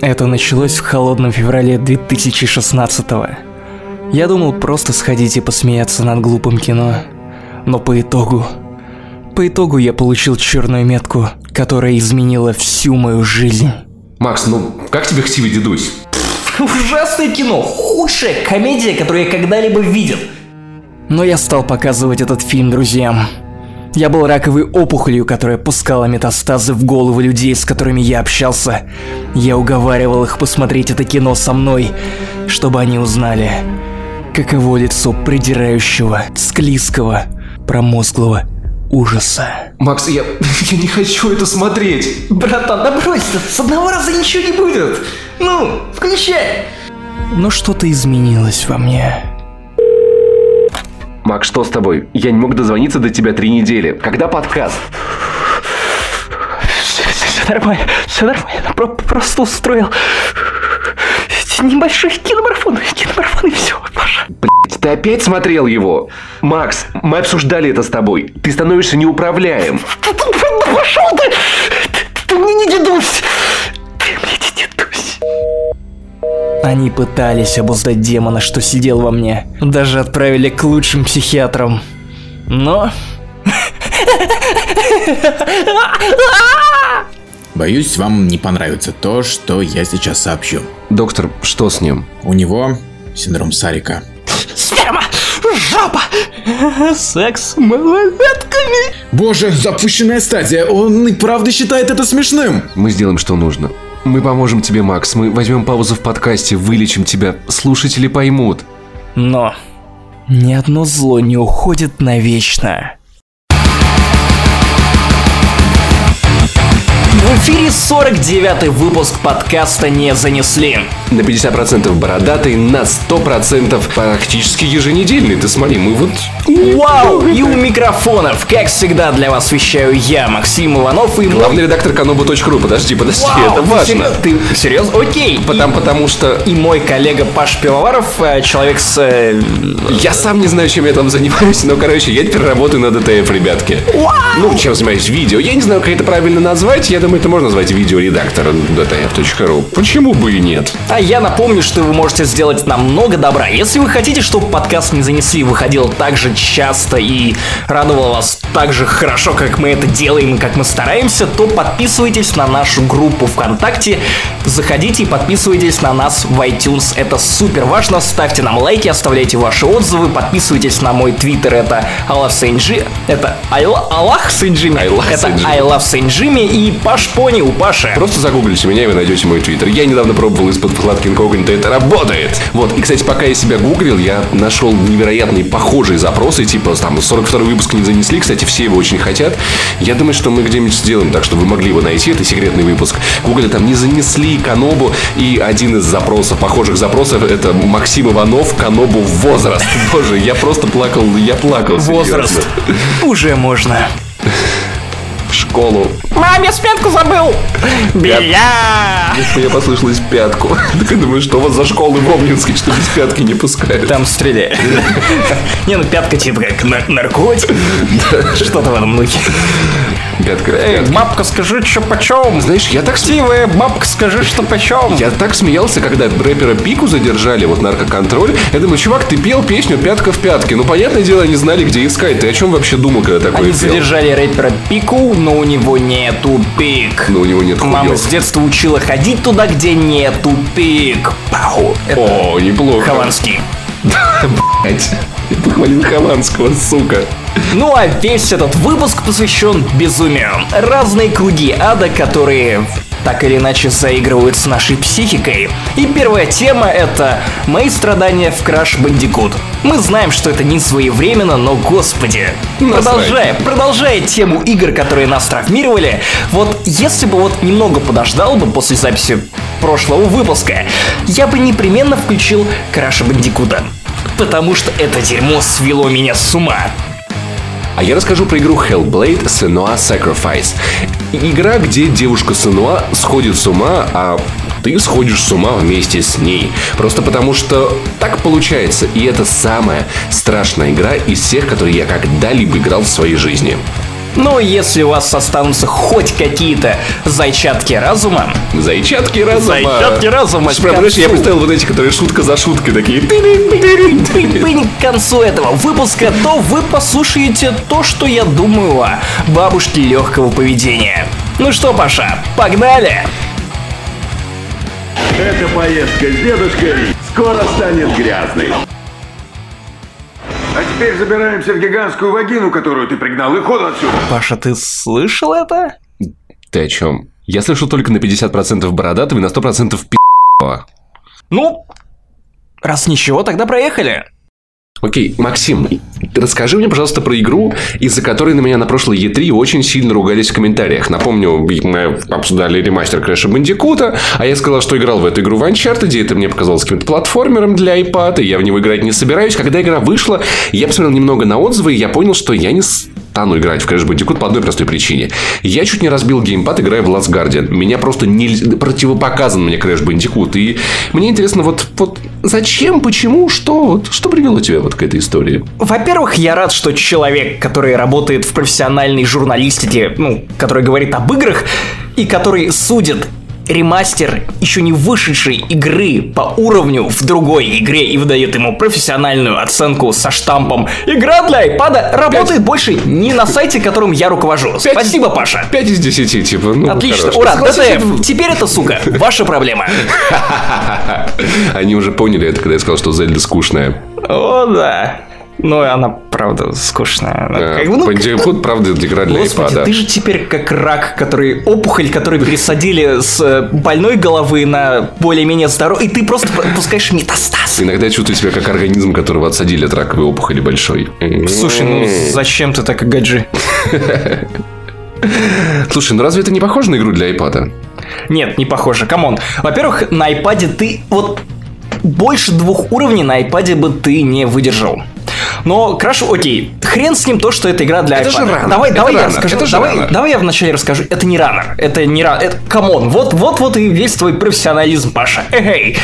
Это началось в холодном феврале 2016 -го. Я думал просто сходить и посмеяться над глупым кино. Но по итогу... По итогу я получил черную метку, которая изменила всю мою жизнь. Макс, ну как тебе «Хтивый дедусь»? Ужасное кино, худшая комедия, которую я когда-либо видел. Но я стал показывать этот фильм друзьям. Я был раковой опухолью, которая пускала метастазы в головы людей, с которыми я общался. Я уговаривал их посмотреть это кино со мной, чтобы они узнали, каково лицо придирающего, склизкого, промозглого ужаса. Макс, я, я не хочу это смотреть. Братан, да брось, с одного раза ничего не будет. Ну, включай. Но что-то изменилось во мне. Макс, что с тобой? Я не мог дозвониться до тебя три недели. Когда подкаст? Все, нормально, все нормально. Про просто устроил небольшой киномарафон, киномарафон и все, Паша. Блять, ты опять смотрел его? Макс, мы обсуждали это с тобой. Ты становишься неуправляем. Пошел ты! Ты, ты мне не дедусь! Они пытались обуздать демона, что сидел во мне. Даже отправили к лучшим психиатрам. Но... Боюсь, вам не понравится то, что я сейчас сообщу. Доктор, что с ним? У него синдром Сарика. Сперма! Жопа! Секс с малолетками! Боже, запущенная стадия! Он и правда считает это смешным! Мы сделаем, что нужно. Мы поможем тебе, Макс. Мы возьмем паузу в подкасте, вылечим тебя. Слушатели поймут. Но ни одно зло не уходит навечно. В эфире 49 выпуск подкаста «Не занесли». На 50% бородатый, на 100% практически еженедельный. Ты смотри, мы вот... Вау! И у микрофонов, как всегда, для вас вещаю я, Максим Иванов и... Главный редактор kanobu.ru. Подожди, подожди, Вау, это важно. Ты серьезно? Окей. Потому, потому что... И мой коллега Паш Пивоваров, э, человек с... э, Я сам не знаю, чем я там занимаюсь, но, короче, я теперь работаю на ДТФ, ребятки. Ну, чем занимаюсь? Видео. Я не знаю, как это правильно назвать. Я думаю, это можно назвать видеоредактором dtf.ru. Почему бы и нет? А я напомню, что вы можете сделать нам много добра. Если вы хотите, чтобы подкаст «Не занесли» выходил так же часто и радовал вас так же хорошо, как мы это делаем и как мы стараемся, то подписывайтесь на нашу группу ВКонтакте, заходите и подписывайтесь на нас в iTunes. Это супер важно. Ставьте нам лайки, оставляйте ваши отзывы, подписывайтесь на мой твиттер, это Saint Jim, это lo- Аллах love это Saint Jimmy и Паш Пони у Паши. Просто загуглите меня, и вы найдете мой твиттер. Я недавно пробовал из-под вкладки инкогнито, это работает. Вот, и, кстати, пока я себя гуглил, я нашел невероятные похожие запросы, типа, там, 42 выпуск не занесли, кстати, все его очень хотят. Я думаю, что мы где-нибудь сделаем так, чтобы вы могли его найти, это секретный выпуск. Гугля там не занесли Канобу, и один из запросов, похожих запросов, это Максим Иванов, Канобу возраст. Боже, я просто плакал, я плакал. серьезно. Возраст. Уже можно. Школу. Мам, я спятку забыл! Бля! Мне послышалось пятку. Так я думаю, что у вас за школы в Обнинске, что без пятки не пускают. Там стреляет. Не, ну пятка типа как нар- наркотик. Что-то в этом духе. Пятка, Эй, бабка, скажи, что почем? Знаешь, я так, Стивая, бабка, скажи, что почем? я так смеялся, когда рэпера Пику задержали, вот наркоконтроль. Я думаю, чувак, ты пел песню «Пятка в пятке». Ну, понятное дело, они знали, где искать. Ты о чем вообще думал, когда такое Они задержали рэпера Пику, но у него нету пик. Но у него нет Мама хуёв. с детства учила ходить туда, где нету пик. Пау. Это О, неплохо. Хованский. Блять. Я похвалил Хованского, сука. Ну а весь этот выпуск посвящен безумию. Разные круги ада, которые так или иначе заигрывают с нашей психикой. И первая тема это мои страдания в Crash Bandicoot. Мы знаем, что это не своевременно, но господи. Насрать. Продолжая, продолжая тему игр, которые нас травмировали, вот если бы вот немного подождал бы после записи прошлого выпуска, я бы непременно включил Crash Bandicoot. Потому что это дерьмо свело меня с ума. А я расскажу про игру Hellblade Senua Sacrifice. Игра, где девушка Senua сходит с ума, а ты сходишь с ума вместе с ней. Просто потому что так получается. И это самая страшная игра из всех, которые я когда-либо играл в своей жизни. Но если у вас останутся хоть какие-то зайчатки разума... Зайчатки разума. Зайчатки разума. Прям, знаешь, я представил вот эти, которые шутка за шуткой такие. К концу этого выпуска, то вы послушаете то, что я думаю о бабушке легкого поведения. Ну что, Паша, погнали! Эта поездка с дедушкой скоро станет грязной. А теперь забираемся в гигантскую вагину, которую ты пригнал, и ходу отсюда. Паша, ты слышал это? Ты о чем? Я слышал только на 50% бородатого и на 100% пи***го. Ну, раз ничего, тогда проехали. Окей, Максим, расскажи мне, пожалуйста, про игру, из-за которой на меня на прошлой E3 очень сильно ругались в комментариях. Напомню, мы обсуждали ремастер Крэша Бандикута, а я сказал, что играл в эту игру в Uncharted, и это мне показалось каким-то платформером для iPad, и я в него играть не собираюсь. Когда игра вышла, я посмотрел немного на отзывы, и я понял, что я не стану играть в Crash Bandicoot по одной простой причине. Я чуть не разбил геймпад, играя в Last Guardian. Меня просто не... противопоказан мне Crash Bandicoot. И мне интересно, вот, вот зачем, почему, что, вот, что привело тебя вот к этой истории? Во-первых, я рад, что человек, который работает в профессиональной журналистике, ну, который говорит об играх, и который судит ремастер еще не вышедшей игры по уровню в другой игре и выдает ему профессиональную оценку со штампом «Игра для iPad работает 5. больше не на сайте, которым я руковожу». 5, Спасибо, Паша. 5 из 10, типа, ну, Отлично, хорош. ура, ДТФ. Теперь это, сука, ваша проблема. Они уже поняли это, когда я сказал, что Зельда скучная. О, да. Ну, она, правда, скучная. Да, как, ну, Бандикут, правда, игра для Господи, iPad. ты же теперь как рак, который опухоль, который пересадили с э, больной головы на более-менее здоровый, и ты просто пускаешь метастаз. Иногда я чувствую себя как организм, которого отсадили от раковой опухоли большой. Слушай, ну зачем ты так гадишь? Слушай, ну разве это не похоже на игру для iPad? Нет, не похоже. Come on. Во-первых, на iPad ты вот больше двух уровней на iPad бы ты не выдержал. Но Crash, окей, хрен с ним то, что это игра для это iPad. Же runner. Давай, это давай runner. я расскажу. Это давай, runner. давай я вначале расскажу. Это не runner. Это не раннер. Это come on. Вот, вот, вот и весь твой профессионализм, Паша. Эй,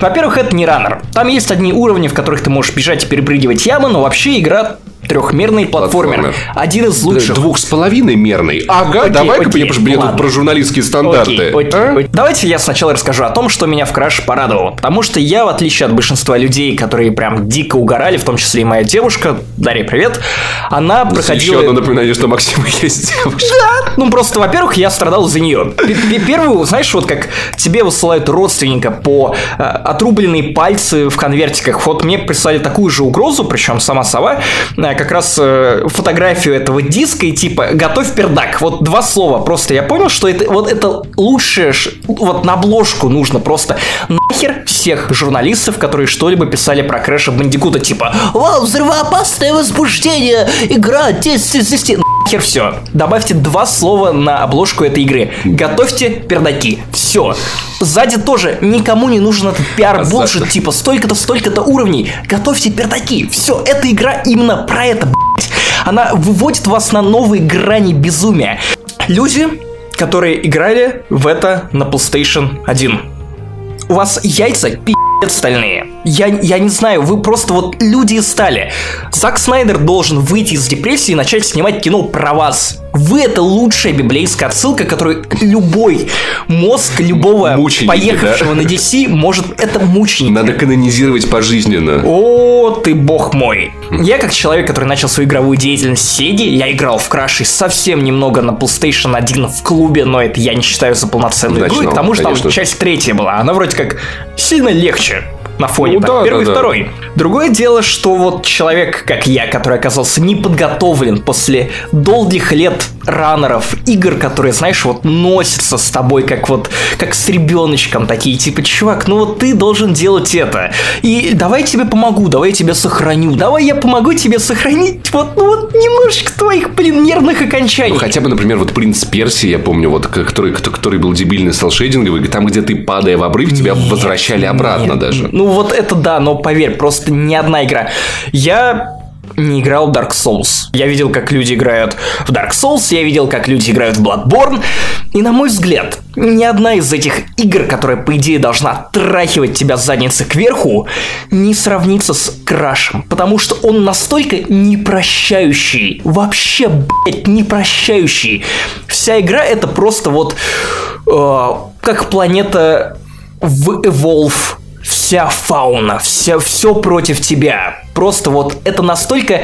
Во-первых, это не runner. Там есть одни уровни, в которых ты можешь бежать и перепрыгивать ямы, но вообще игра трехмерный платформер. платформер. Один из лучших. Двух с половиной мерный. Ага, давай-ка мне, мне тут про журналистские стандарты. Окей, окей, а? окей. Давайте я сначала расскажу о том, что меня в краш порадовало. Потому что я, в отличие от большинства людей, которые прям дико угорали, в том числе и моя девушка, Дарья, привет, она проходила... Еще одно напоминание, что Максима есть девушка. Да, ну просто, во-первых, я страдал за нее. Первую, знаешь, вот как тебе высылают родственника по э, отрубленные пальцы в конвертиках. Вот мне прислали такую же угрозу, причем сама сова, как раз э, фотографию этого диска и типа «Готовь пердак». Вот два слова. Просто я понял, что это вот это лучшее, вот на обложку нужно просто нахер всех журналистов, которые что-либо писали про Крэша Бандикута, типа «Вау, взрывоопасное возбуждение! Игра 10 из 10!» Нахер все. Добавьте два слова на обложку этой игры. Готовьте пердаки. Все. Сзади тоже никому не нужен этот пиар булшит, типа столько-то, столько-то уровней. Готовьте пердаки. Все, эта игра именно про это, блядь. Она выводит вас на новые грани безумия. Люди, которые играли в это на PlayStation 1. У вас яйца пи*** стальные. Я, я не знаю, вы просто вот люди стали. Зак Снайдер должен выйти из депрессии и начать снимать кино про вас. Вы это лучшая библейская отсылка, которую любой мозг любого Мученики, поехавшего да? на DC может... Это мученик. Надо канонизировать пожизненно. О, ты бог мой. Я как человек, который начал свою игровую деятельность в Сеге, я играл в Краши совсем немного на PlayStation 1 в клубе, но это я не считаю за полноценную игру, к тому же там часть третья была. Она вроде как сильно легче на фоне. Ну, так, да, первый да, и второй. Да. Другое дело, что вот человек, как я, который оказался неподготовлен после долгих лет раннеров, игр, которые, знаешь, вот носятся с тобой, как вот, как с ребеночком, такие, типа, чувак, ну вот ты должен делать это. И давай я тебе помогу, давай я тебя сохраню, давай я помогу тебе сохранить вот, ну вот немножечко твоих, блин, нервных окончаний. Ну, хотя бы, например, вот Принц Перси, я помню, вот, который, который был дебильный селшейдинговый, там, где ты, падая в обрыв, тебя нет, возвращали обратно нет, даже. Ну вот это да, но поверь, просто ни одна игра. Я не играл в Dark Souls. Я видел, как люди играют в Dark Souls, я видел, как люди играют в Bloodborne. И на мой взгляд, ни одна из этих игр, которая, по идее, должна трахивать тебя с задницы кверху, не сравнится с Крашем. Потому что он настолько непрощающий. Вообще, блядь, непрощающий. Вся игра это просто вот... Э, как планета в Evolve вся фауна, вся, все против тебя. Просто вот это настолько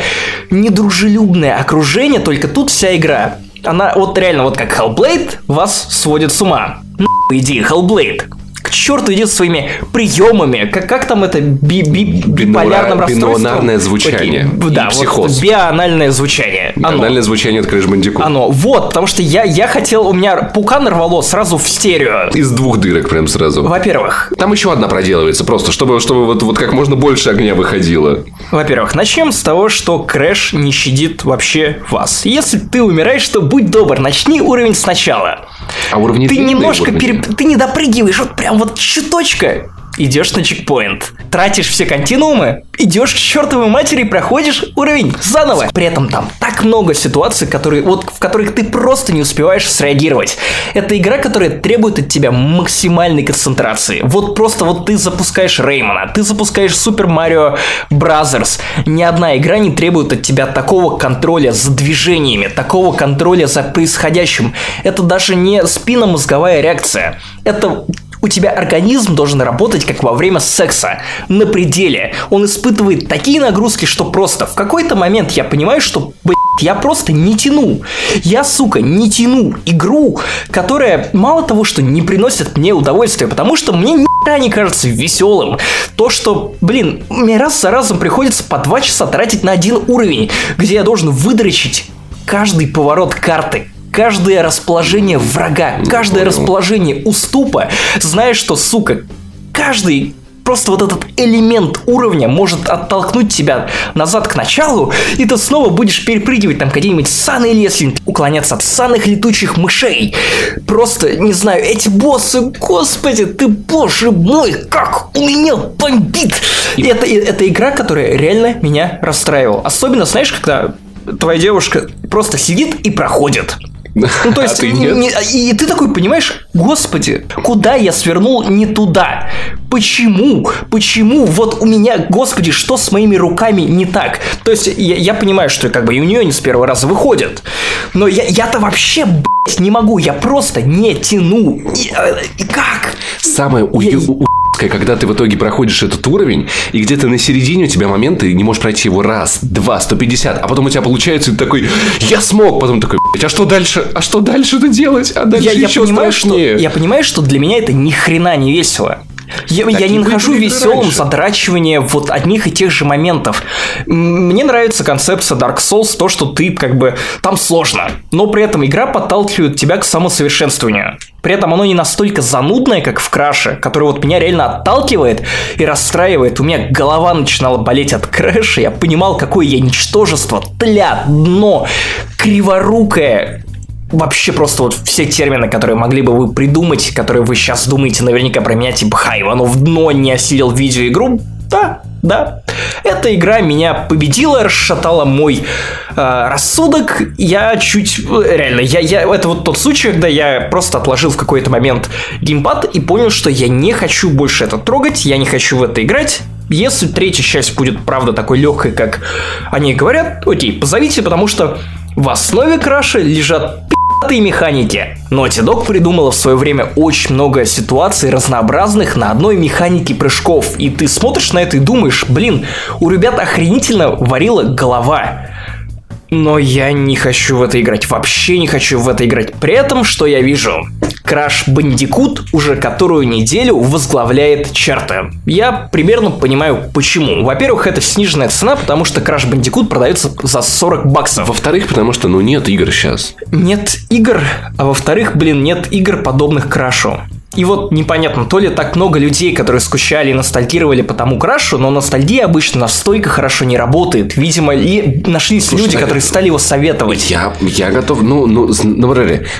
недружелюбное окружение, только тут вся игра. Она вот реально вот как Hellblade вас сводит с ума. Ну, иди, Hellblade к черту идет своими приемами. Как, как там это би, би, биполярным расстройством? Бинонарное звучание. Окей, да, психоз. вот бианальное звучание. Бинональное звучание от Crash Bandicoot. Оно, вот, потому что я, я хотел, у меня пукан рвало сразу в стерео. Из двух дырок прям сразу. Во-первых. Там еще одна проделывается просто, чтобы, чтобы вот, вот как можно больше огня выходило. Во-первых, начнем с того, что Crash не щадит вообще вас. Если ты умираешь, то будь добр, начни уровень сначала. А уровни Ты длинные немножко уровни. переп- ты не допрыгиваешь, вот прям вот чуточка. Идешь на checkpoint, тратишь все continue ы, идешь к чертовой матери и проходишь уровень заново. При этом там так много ситуаций, которые, вот, в которых ты просто не успеваешь среагировать. Это игра, которая требует от тебя максимальной концентрации. Вот просто вот ты запускаешь Rayman а, ты запускаешь Super Mario Brothers. Ни одна игра не требует от тебя такого контроля за движениями, такого контроля за происходящим. Это даже не спинномозговая реакция. Это у тебя организм должен работать как во время секса, на пределе. Он испытывает такие нагрузки, что просто в какой-то момент я понимаю, что, блядь, я просто не тяну. Я, сука, не тяну игру, которая мало того, что не приносит мне удовольствия, потому что мне ни не кажется веселым. То, что, блин, мне раз за разом приходится по два часа тратить на один уровень, где я должен выдрочить каждый поворот карты, каждое расположение врага, каждое понял. расположение уступа, знаешь, что, сука, каждый просто вот этот элемент уровня может оттолкнуть тебя назад к началу, и ты снова будешь перепрыгивать там где-нибудь ссаный лес, или уклоняться от ссаных летучих мышей. Просто, не знаю, эти боссы, господи, ты, боже мой, как у меня бомбит! И это, и- это игра, которая реально меня расстраивала. Особенно, знаешь, когда твоя девушка просто сидит и проходит. Ну, то А есть, ты не- нет? не- и ты такой понимаешь, господи, куда я свернул не туда? Почему? Почему? Вот у меня, господи, что с моими руками не так? То есть, я, я понимаю, что как бы и у нее не с первого раза выходит. Но я, я-то вообще, блядь, не могу, я просто не тяну. И, э, и как? Самое у- Я- когда ты в итоге проходишь этот уровень, и где-то на середине у тебя момент, ты не можешь пройти его раз, два, 150, а потом у тебя получается, и ты такой, я смог, потом такой, «Блядь, а что дальше? А что дальше-то делать? А дальше Я, я еще понимаю, что, страшнее. я понимаю, что для меня это ни хрена не весело. Я, я не нахожу веселым раньше. задрачивание вот одних и тех же моментов. Мне нравится концепция Dark Souls, то, что ты как бы там сложно, но при этом игра подталкивает тебя к самосовершенствованию. При этом оно не настолько занудное, как в Краше, который вот меня реально отталкивает и расстраивает. У меня голова начинала болеть от Крэша, я понимал, какое я ничтожество, тля, дно, криворукое, Вообще просто вот все термины, которые могли бы вы придумать, которые вы сейчас думаете наверняка про меня, типа «Ха, Иванов дно не осилил видеоигру». Да, да. Эта игра меня победила, расшатала мой э, рассудок. Я чуть... Реально, я, я, это вот тот случай, когда я просто отложил в какой-то момент геймпад и понял, что я не хочу больше это трогать, я не хочу в это играть. Если третья часть будет, правда, такой легкой, как они говорят, окей, позовите, потому что в основе краша лежат пи***тые механики. Naughty Dog придумала в свое время очень много ситуаций разнообразных на одной механике прыжков. И ты смотришь на это и думаешь, блин, у ребят охренительно варила голова. Но я не хочу в это играть. Вообще не хочу в это играть. При этом, что я вижу? Краш Бандикут уже которую неделю возглавляет чарты. Я примерно понимаю почему. Во-первых, это сниженная цена, потому что Краш Бандикут продается за 40 баксов. Во-вторых, потому что, ну, нет игр сейчас. Нет игр, а во-вторых, блин, нет игр, подобных Крашу. И вот непонятно, то ли так много людей, которые скучали и ностальгировали по тому крашу, но ностальгия обычно настолько хорошо не работает. Видимо, и нашлись Слушай, люди, а которые это- стали его советовать. Я, я готов, ну, ну, с- ну,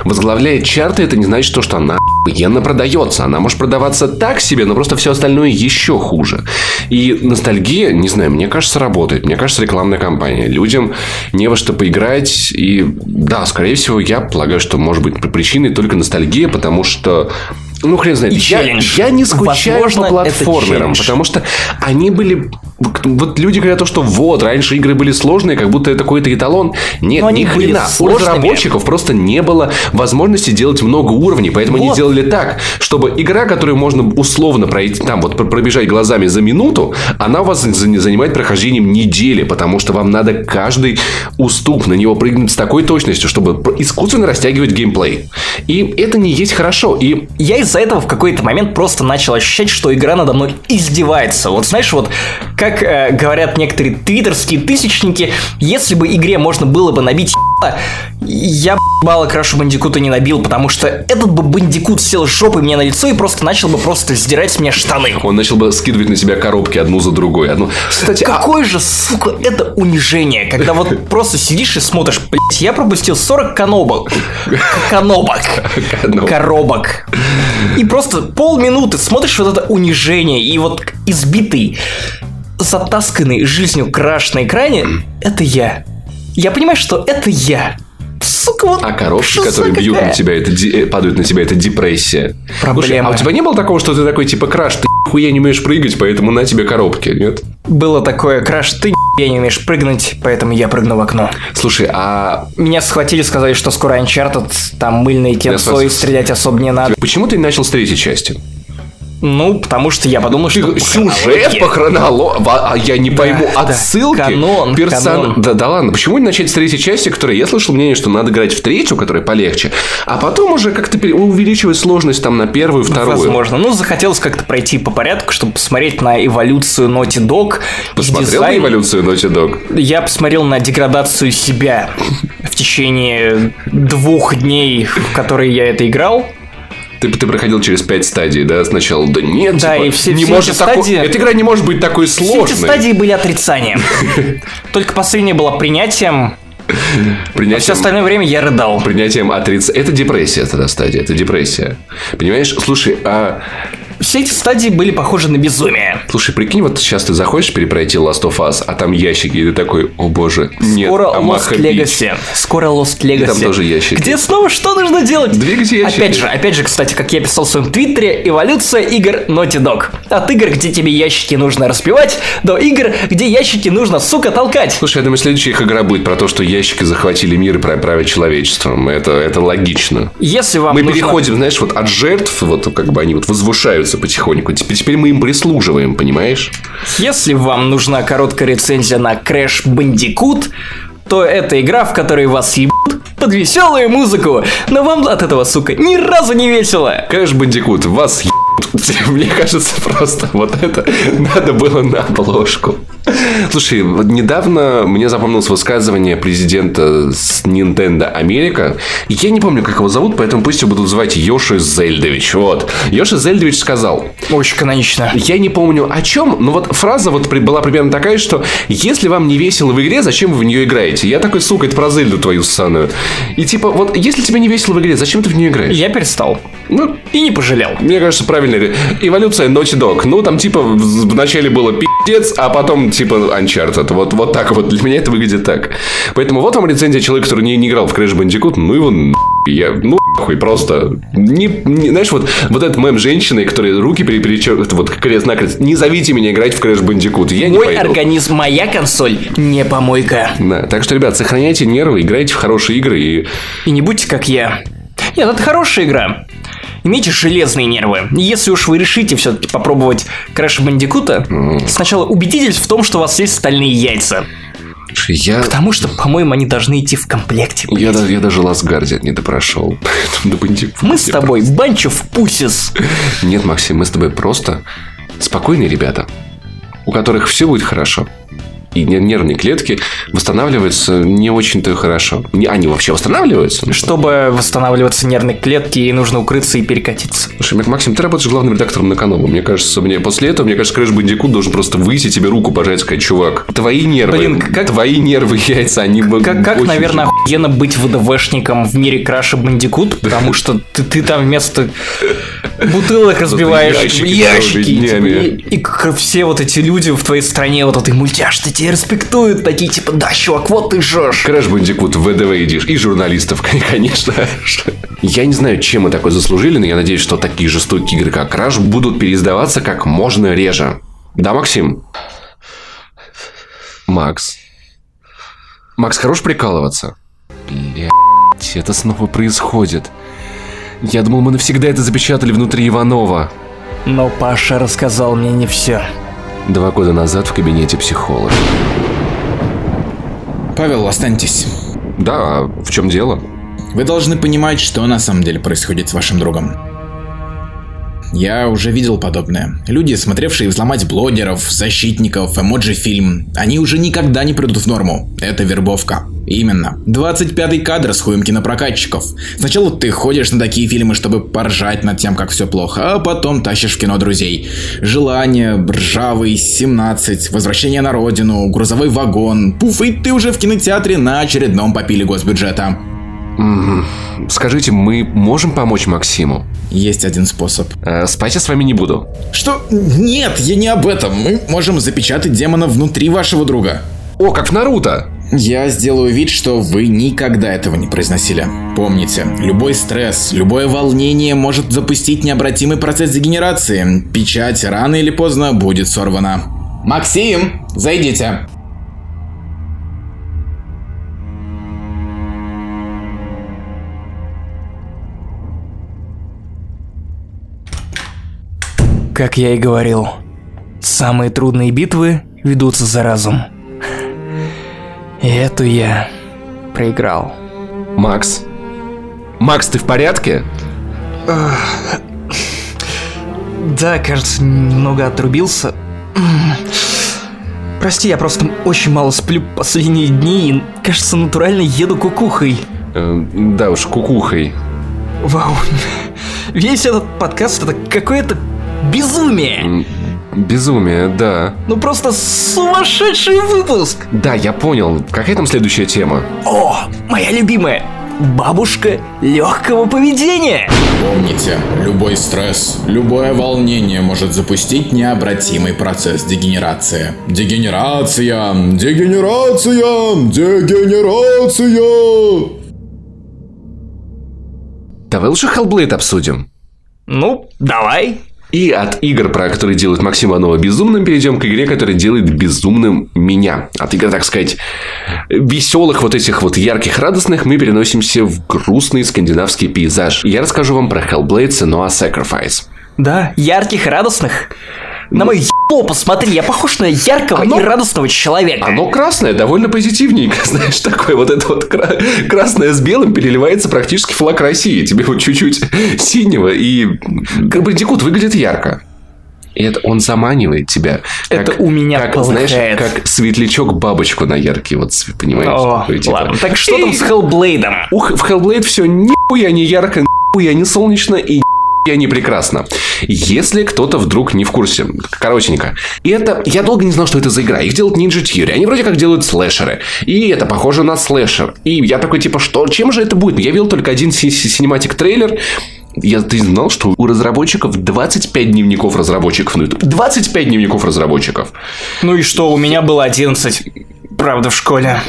возглавляет чарты, это не значит то, что она охуенно продается. Она может продаваться так себе, но просто все остальное еще хуже. И ностальгия, не знаю, мне кажется, работает. Мне кажется, рекламная кампания. Людям не во что поиграть. И да, скорее всего, я полагаю, что может быть причиной только ностальгия, потому что ну, хрен знает. И я, челлендж. я не скучаю Возможно, по платформерам, потому что они были... Вот люди говорят то, что вот, раньше игры были сложные, как будто это какой-то эталон. Нет, Но они ни хрена. У разработчиков просто не было возможности делать много уровней, поэтому они Вот. делали так, чтобы игра, которую можно условно пройти, там вот пр- пробежать глазами за минуту, она у вас за- занимает прохождением недели, потому что вам надо каждый уступ на него прыгнуть с такой точностью, чтобы искусственно растягивать геймплей. И это не есть хорошо. И Я из-за этого в какой-то момент просто начал ощущать, что игра надо мной издевается. Вот знаешь, вот как э, говорят некоторые твиттерские тысячники, если бы игре можно было бы набить я ебало крашу бандикута не набил, потому что этот бы бандикут сел жопой мне на лицо и просто начал бы просто сдирать с меня штаны. он начал бы скидывать на себя коробки одну за другой. Одну... Кстати, а- Какое же, сука, это унижение, когда вот просто сидишь и смотришь, блять, я пропустил 40 канобок. Канобок. Канобок. Коробок. И просто полминуты смотришь вот это унижение и вот избитый, затасканный жизнью краш на экране, это я. Я понимаю, что это я. Сука, вот А коробки, которые бьют какая? на тебя, это ди- э, падают на тебя, это депрессия. Проблема. Слушай, а у тебя не было такого, что ты такой, типа, краш, ты хуя не умеешь прыгать, поэтому на тебе коробки, нет? Было такое, краш, ты я не умеешь прыгнуть, поэтому я прыгну в окно. Слушай, а Меня схватили, сказали, что скоро Uncharted, там мыльные тенцой, вас- стрелять особо не надо. почему ты начал с третьей части? Ну, потому что я подумал, что... по Сюжет по хронологии. А я не пойму. да. Отсылки. Канон, канон. Да, да ладно. Почему не начать с третьей части, которая... Я слышал мнение, что надо играть в третью, которая полегче, а потом уже как-то пере- увеличивать сложность там на первую, вторую. Возможно. Ну, захотелось как-то пройти по порядку, чтобы посмотреть на эволюцию Naughty Dog. Посмотрел на эволюцию Naughty Dog? Я посмотрел на деградацию себя в течение двух дней, в которые я это играл. Ты, ты проходил через пять стадий, да? Сначала, да нет, Да, типа, и все- не все может эти тако- стадии- Эта игра не может быть такой Все эти сложной. стадии были отрицанием. Только последнее было принятием, а все Принятием, остальное время я рыдал. принятием отриц... Это депрессия тогда стадия, это депрессия. Понимаешь? Слушай, а... Все эти стадии были похожи на безумие. Слушай, прикинь, вот сейчас ты заходишь перепройти Last of Us, а там ящики, и ты такой, о боже, нет, Скоро Амаха Lost Бич». Legacy. Скоро Lost Legacy. там тоже ящики. Где снова что нужно делать? Двигать ящики. Опять же, опять же, кстати, как я писал в своем твиттере, эволюция игр Naughty Dog. От игр, где тебе ящики нужно распивать, до игр, где ящики нужно, сука, толкать. Слушай, я думаю, следующая их игра будет про то, что ящики захватили мир и пра- правят человечеством. Это, это логично. Если вам Мы нужно... переходим, знаешь, вот от жертв, вот как бы они вот возвышаются потихоньку. Теперь, теперь мы им прислуживаем, понимаешь? Если вам нужна короткая рецензия на Crash Bandicoot, то это игра, в которой вас ебут под веселую музыку, но вам от этого, сука, ни разу не весело. Crash Bandicoot, вас ебут. Мне кажется, просто вот это надо было на обложку. Слушай, вот недавно мне запомнилось высказывание президента с Nintendo America. Я не помню, как его зовут, поэтому пусть его будут звать Йоши Зельдович. Вот. Йоши Зельдович сказал, Очень канонично. я не помню о чем, но вот фраза вот была примерно такая, что если вам не весело в игре, зачем вы в нее играете? Я такой, сука, это про Зельду твою ссаную. И типа, вот если тебе не весело в игре, зачем ты в нее играешь? Я перестал. Ну, И не пожалел. мне кажется, правильно. Эволюция Naughty Dog. Ну, там, типа, вначале было пиздец, а потом, типа, Uncharted. Вот, вот так вот. Для меня это выглядит так. Поэтому вот вам рецензия человека, который не, не играл в Crash Bandicoot. Ну, его я, ну, хуй, просто. Не, не- знаешь, вот, вот этот мем женщины, которые руки перечеркивают, вот, крест-накрест. Не зовите меня играть в Crash Bandicoot. Я не Мой пойду. организм, моя консоль, не помойка. Да. Так что, ребят, сохраняйте нервы, играйте в хорошие игры и И не будьте как я. Нет, это хорошая игра. Имейте железные нервы. Если уж вы решите все-таки попробовать Crash Бандикута, сначала убедитесь в том, что у вас есть стальные яйца. Я... Потому что, по-моему, они должны идти в комплекте. Я, даже- я даже Guardian не допрошел. Поэтому до Bandicoot Мы с тобой of pussies. Нет, Максим, мы с тобой просто спокойные ребята, у которых все будет хорошо. И нервные клетки восстанавливаются не очень-то хорошо. Они вообще восстанавливаются? Чтобы восстанавливаться нервные клетки, ей нужно укрыться и перекатиться. Слушай, Максим, ты работаешь главным редактором на Канобу. Мне кажется, мне после этого, мне кажется, Crash Bandicoot должен просто выйти, тебе руку пожать, сказать, чувак, твои нервы, Блин, как- твои нервы, яйца, они бы Как, как наверное, охуенно быть ВДВшником в мире Crash а Bandicoot, потому что ты, ты там вместо бутылок разбиваешь ящики ящики, и, типа, и- и как все вот эти люди в твоей стране, вот этой мультяшки, тебя респектуют, такие типа, да, чувак, вот ты жжешь. Crash Bandicoot в ВДВ идешь. И журналистов, конечно. Я не знаю, чем мы такое заслужили, но я надеюсь, что такие жестокие игры, как Crash, будут переиздаваться как можно реже. Да, Максим? Макс. Макс, хорош прикалываться? Блять, это снова происходит. Я думал, мы навсегда это запечатали внутри Иванова. Но Паша рассказал мне не все. Два года назад в кабинете психолога. Павел, останьтесь. Да, а в чем дело? Вы должны понимать, что на самом деле происходит с вашим другом. Я уже видел подобное. Люди, смотревшие взломать блогеров, защитников, эмоджи-фильм, они уже никогда не придут в норму. Это вербовка. Именно. 25-й кадр с хуем кинопрокатчиков. Сначала ты ходишь на такие фильмы, чтобы поржать над тем, как все плохо, а потом тащишь в кино друзей. Желание, ржавый, 17, возвращение на родину, грузовой вагон. Пуф, и ты уже в кинотеатре на очередном попиле госбюджета. Скажите, мы можем помочь Максиму? Есть один способ. Э, спать я с вами не буду. Что? Нет, я не об этом. Мы можем запечатать демона внутри вашего друга. О, как в Наруто! Я сделаю вид, что вы никогда этого не произносили. Помните, любой стресс, любое волнение может запустить необратимый процесс дегенерации. Печать рано или поздно будет сорвана. Максим, зайдите. Как я и говорил, самые трудные битвы ведутся за разум. И эту я проиграл. Макс? Макс, ты в порядке? Да, кажется, немного отрубился. Прости, я просто очень мало сплю последние дни и, кажется, натурально еду кукухой. Э, да уж, кукухой. Вау. Весь этот подкаст это какое-то безумие. Безумие, да. Ну просто сумасшедший выпуск. Да, я понял. Какая там следующая тема? О, моя любимая. Бабушка легкого поведения. Помните, любой стресс, любое волнение может запустить необратимый процесс дегенерации. Дегенерация! Дегенерация! Дегенерация! Давай лучше Hellblade обсудим. Ну, давай. И от игр, про которые делает Максим Иванова безумным, перейдем к игре, которая делает безумным меня. От игр, так сказать, веселых, вот этих вот ярких, радостных, мы переносимся в грустный скандинавский пейзаж. Я расскажу вам про Hellblade Senua Sacrifice. Да, ярких радостных. На мое ебло посмотри, я похож на яркого Оно- и радостного человека. Оно красное, довольно позитивненько, знаешь, такое вот это вот кра- красное с белым переливается практически флаг России. Тебе вот чуть-чуть синего и как бы дикут выглядит ярко. И это он заманивает тебя. Это у меня как, знаешь, как светлячок бабочку на яркий вот понимаешь? О, Такой, типа, ладно. Так что «Эй, там с Hellblade'ом? Ух, в Hellblade все нихуя не ярко, нихуя не солнечно и я не прекрасно. Если кто-то вдруг не в курсе, коротенько. И это... Я долго не знал, что это за игра. Их делают Ninja Theory. Они вроде как делают слэшеры. И это похоже на слэшер. И я такой, типа, что? Чем же это будет? Я видел только один си- си- синематик трейлер. Я, ты знал, что у разработчиков 25 дневников разработчиков на YouTube? 25 дневников разработчиков. Ну и что, у меня было 11. Правда, в школе.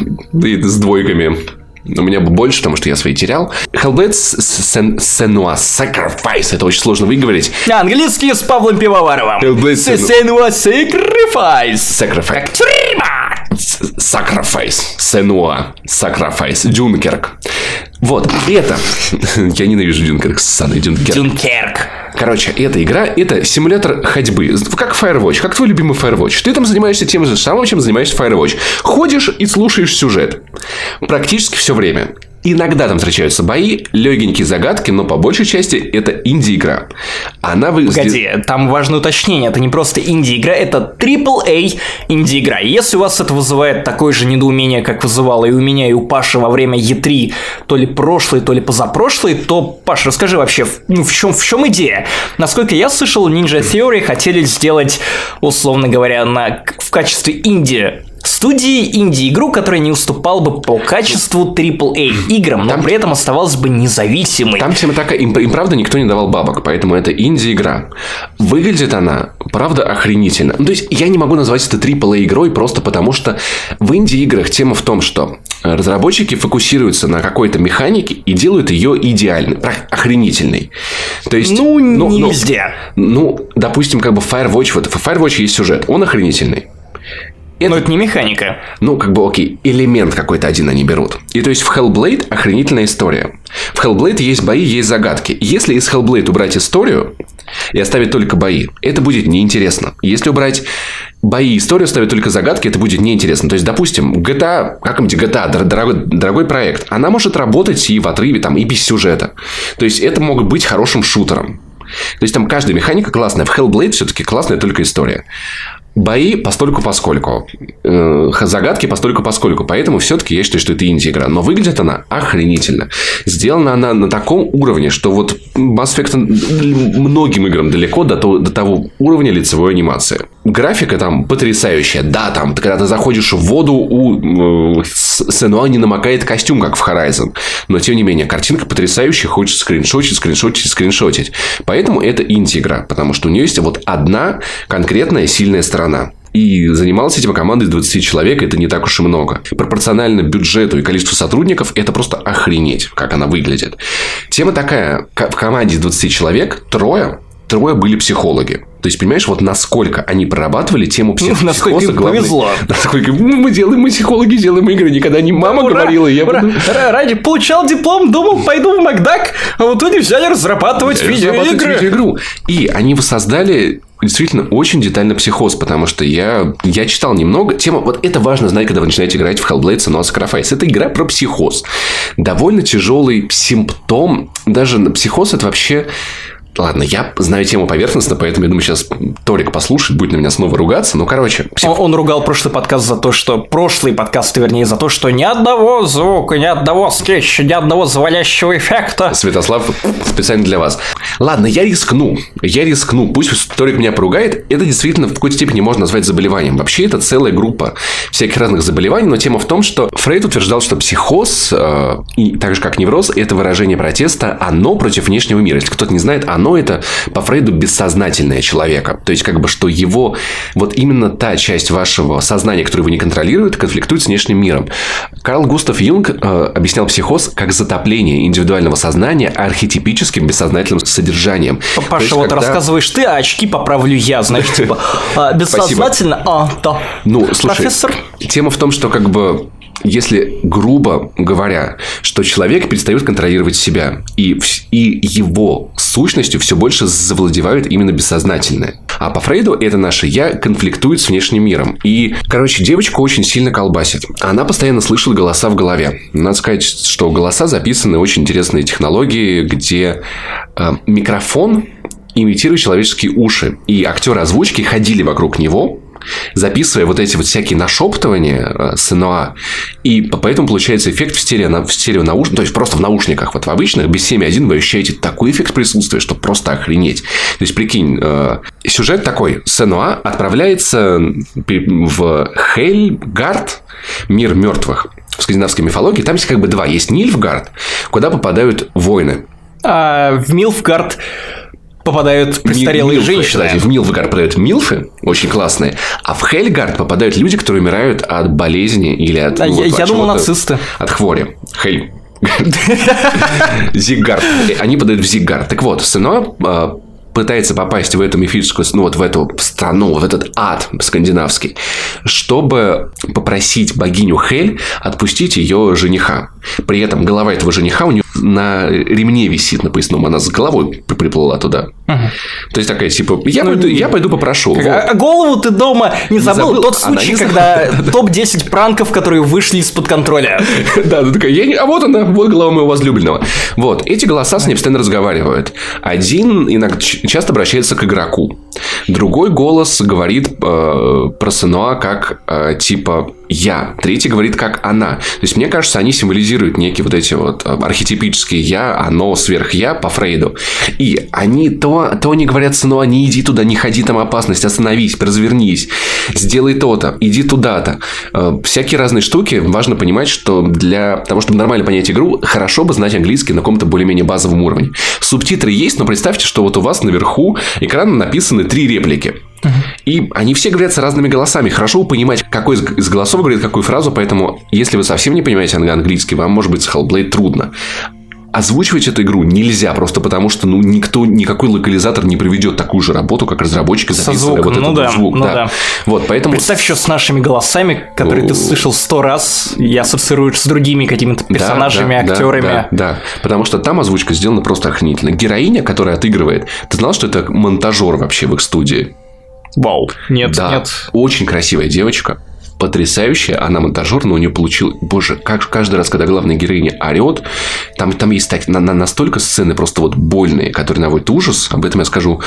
И с двойками. У меня бы больше, потому что я свои терял. Hellblade Sen- Senua Sacrifice. Это очень сложно выговорить. Английский с Павлом Пивоваровым. Hellblade Senua Sacrifice. Sacrifice. Как тюрьма. Sacrifice. Senua. Sacrifice. Дюнкерк. Вот, это... Я ненавижу Дюнкерк, ссаный Дюнкерк. Дюнкерк. Короче, эта игра — это симулятор ходьбы. Как Firewatch, как твой любимый Firewatch. Ты там занимаешься тем же самым, чем занимаешься Firewatch. Ходишь и слушаешь сюжет. Практически все время. Иногда там встречаются бои, легенькие загадки, но по большей части это инди-игра. Она вы... Погоди, там важное уточнение. Это не просто инди-игра, это AAA инди-игра. Если у вас это вызывает такое же недоумение, как вызывало и у меня, и у Паши во время E3, то ли прошлый, то ли позапрошлый, то, Паша, расскажи вообще, ну, в чем, в чем идея? Насколько я слышал, Ninja Theory хотели сделать, условно говоря, на, в качестве инди студии инди-игру, которая не уступала бы по качеству AAA играм, но Там- при этом оставалась бы независимой. Там тема такая, им, им правда никто не давал бабок, поэтому это инди-игра. Выглядит она, правда, охренительно. Ну, то есть, я не могу назвать это AAA игрой просто потому, что в инди-играх тема в том, что разработчики фокусируются на какой-то механике и делают ее идеальной, охренительной. То есть, Ну, не везде. Ну, допустим, как бы Firewatch, вот в Firewatch есть сюжет, он охренительный. Но это не механика. Ну, как бы, окей, элемент какой-то один они берут. И то есть в Hellblade охренительная история. В Hellblade есть бои, есть загадки. Если из Hellblade убрать историю и оставить только бои, это будет неинтересно. Если убрать бои и историю, оставить только загадки, это будет неинтересно. То есть, допустим, GTA, как-нибудь GTA, дор- дорогой, дорогой проект, она может работать и в отрыве, там, и без сюжета. То есть, это могут быть хорошим шутером. То есть, там каждая механика классная. В Hellblade все-таки классная только история. Бои постольку поскольку. Э, загадки постольку поскольку. Поэтому все-таки я считаю, что это инди-игра. Но выглядит она охренительно. Сделана она на таком уровне, что вот Mass Effect многим играм далеко до того, до того уровня лицевой анимации. Графика там потрясающая. Да, там, когда ты заходишь в воду, у э, Сенуа не намокает костюм, как в Horizon. Но, тем не менее, картинка потрясающая. Хочется скриншотить, скриншотить, скриншотить. Поэтому это инди-игра. Потому что у нее есть вот одна конкретная сильная сторона. И занималась этим команда из 20 человек, это не так уж и много. Пропорционально бюджету и количеству сотрудников, это просто охренеть, как она выглядит. Тема такая, в команде из 20 человек трое, трое были психологи. То есть, понимаешь, вот насколько они прорабатывали тему псих- Ну, насколько психоза главной- повезло. Насколько «Ну, мы делаем, мы психологи делаем игры. Никогда не мама Ура, говорила, я ура, буду... ради получал диплом, думал, пойду в Макдак, а вот они взяли разрабатывать разрабатывать видеоигры. видеоигру. И они воссоздали действительно очень детально психоз, потому что я, я читал немного. Тема, вот это важно знать, когда вы начинаете играть в Hellblade Senua Sacrifice. Это игра про психоз. Довольно тяжелый симптом. Даже на психоз это вообще... Ладно, я знаю тему поверхностно, поэтому я думаю, сейчас Торик послушает, будет на меня снова ругаться. Ну, короче, псих- Он, он ругал прошлый подкаст за то, что... Прошлый подкаст, вернее, за то, что ни одного звука, ни одного скетча, ни одного завалящего эффекта. Святослав специально для вас. Ладно, я рискну. Я рискну. Пусть Торик меня поругает. Это действительно в какой-то степени можно назвать заболеванием. Вообще, это целая группа всяких разных заболеваний. Но тема в том, что Фрейд утверждал, что психоз, э, и так же как невроз, это выражение протеста, оно против внешнего мира. Если кто-то не знает, оно это по Фрейду бессознательное человека. То есть, как бы, что его, вот именно та часть вашего сознания, которую вы не контролируете, конфликтует с внешним миром. Карл Густав Юнг э, объяснял психоз как затопление индивидуального сознания архетипическим бессознательным содержанием. То Паша, есть, вот когда- рассказываешь ты, а очки поправлю я, знаешь, типа, а, бессознательно, а, да. Ну, слушай, Профессор, тема в том, что как бы если, грубо говоря, что человек перестает контролировать себя, и, и его сущностью все больше завладевают именно бессознательное. А по Фрейду это наше «я» конфликтует с внешним миром. И, короче, девочку очень сильно колбасит. Она постоянно слышит голоса в голове. Надо сказать, что голоса записаны очень интересные технологии, где э, микрофон имитирует человеческие уши. И актеры озвучки ходили вокруг него, записывая вот эти вот всякие нашептывания э, с НОА. И по- поэтому получается эффект в стерео, в стерео наушниках, то есть просто в наушниках. Вот в обычных, без 7.1 вы ощущаете такой эффект присутствия, что просто охренеть. То есть, прикинь, э, сюжет такой. СНОА отправляется в Хельгард, мир мертвых в скандинавской мифологии. Там есть как бы два. Есть Нильфгард, куда попадают воины. а, в Милфгард попадают престарелые Милфы, женщины. кстати, в Милфгард попадают милфы, очень классные, а в Хельгард попадают люди, которые умирают от болезни или от... А ну, я- вот я от думал, нацисты. От хвори. Хель. Зиггард. Они подают в Зиггард. Так вот, Сыно а, пытается попасть в эту мифическую, ну вот в эту страну, в этот ад скандинавский, чтобы попросить богиню Хель отпустить ее жениха. При этом голова этого жениха у нее на ремне висит на поясном, она с головой приплыла туда. То есть такая, типа, я, Ну, пойду, я пойду попрошу. Вот. А голову ты дома не забыл? забыл? Тот случай, не когда топ-10 пранков, которые вышли из-под контроля. Да, она такая, не... а вот она, вот голова моего возлюбленного. Вот, эти голоса с ней постоянно разговаривают. Один иногда часто обращается к игроку. Другой голос говорит э, про Сенуа как э, типа я. Третий говорит как она. То есть, мне кажется, они символизируют некие вот эти вот э, архетипические я, оно, сверх-я по Фрейду. И они то, то они говорят Сенуа, не иди туда, не ходи, там опасность, остановись, развернись, сделай то-то, иди туда-то. Э, Всякие разные штуки. Важно понимать, что для того, чтобы нормально понять игру, хорошо бы знать английский на каком-то более-менее базовом уровне. Субтитры есть, но представьте, что вот у вас наверху экрана написаны три реплики. И они все говорятся разными голосами. Хорошо понимать, какой из- голосов говорит какую фразу, поэтому если вы совсем не понимаете анг- английский, вам может быть с Hellblade трудно. Озвучивать эту игру нельзя, просто потому что ну, никто, никакой локализатор не проведет такую же работу, как разработчики записывали вот ну этот да, звук. ну да. Вот, поэтому... Представь еще с нашими голосами, которые ты слышал сто раз, и ассоциируешь с другими какими-то Да, персонажами, да, да, актерами. Да, да, потому что там озвучка сделана просто охренительно. Героиня, которая отыгрывает, ты знал, что это монтажер вообще в их студии? Вау. Нет, Да, нет. очень красивая девочка, потрясающая, она монтажер, но у нее получил, боже, как каждый раз, когда главная героиня орет, там, там есть так, на, на- настолько сцены просто вот больные, которые наводят ужас, об этом я скажу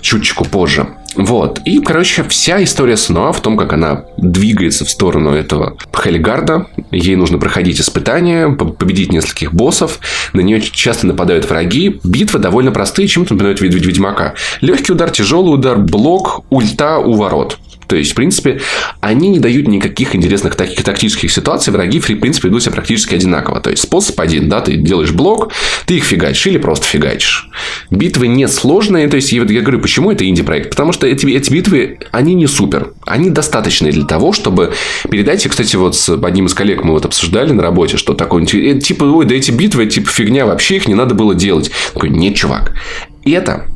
чуточку позже. Вот. И, короче, вся история Сноа в том, как она двигается в сторону этого Хелигарда. Ей нужно проходить испытания, по- победить нескольких боссов. На нее часто нападают враги. Битвы довольно простые, чем-то напоминают Ведь- Ведь- Ведьмака. Легкий удар, тяжелый удар, блок, ульта, уворот. То есть, в принципе, они не дают никаких интересных таких тактических ситуаций. Враги, в принципе, ведут себя практически одинаково. То есть, способ один, да, ты делаешь блок, ты их фигачишь или просто фигачишь. Битвы не сложные. То есть, я, я говорю, почему это инди-проект? Потому что эти, эти битвы, они не супер. Они достаточные для того, чтобы передать... И, кстати, вот с одним из коллег мы вот обсуждали на работе, что такое... э, Типа, ой, да эти битвы, типа, фигня, вообще их не надо было делать. Такой, нет, чувак. Это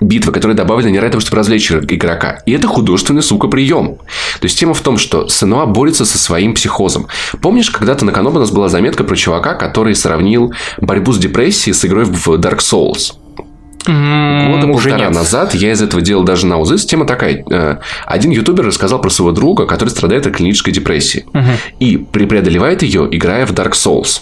битвы, которые добавлены не ради того, чтобы развлечь игрока. И это художественный, сука, прием. То есть, тема в том, что Сенуа борется со своим психозом. Помнишь, когда-то на канале у нас была заметка про чувака, который сравнил борьбу с депрессией с игрой в Dark Souls? Года уже полтора нет. назад я из этого делал даже на УЗИС. Тема такая. э, Один ютубер рассказал про своего друга, который страдает от клинической депрессии. И пре- преодолевает ее, играя в Dark Souls.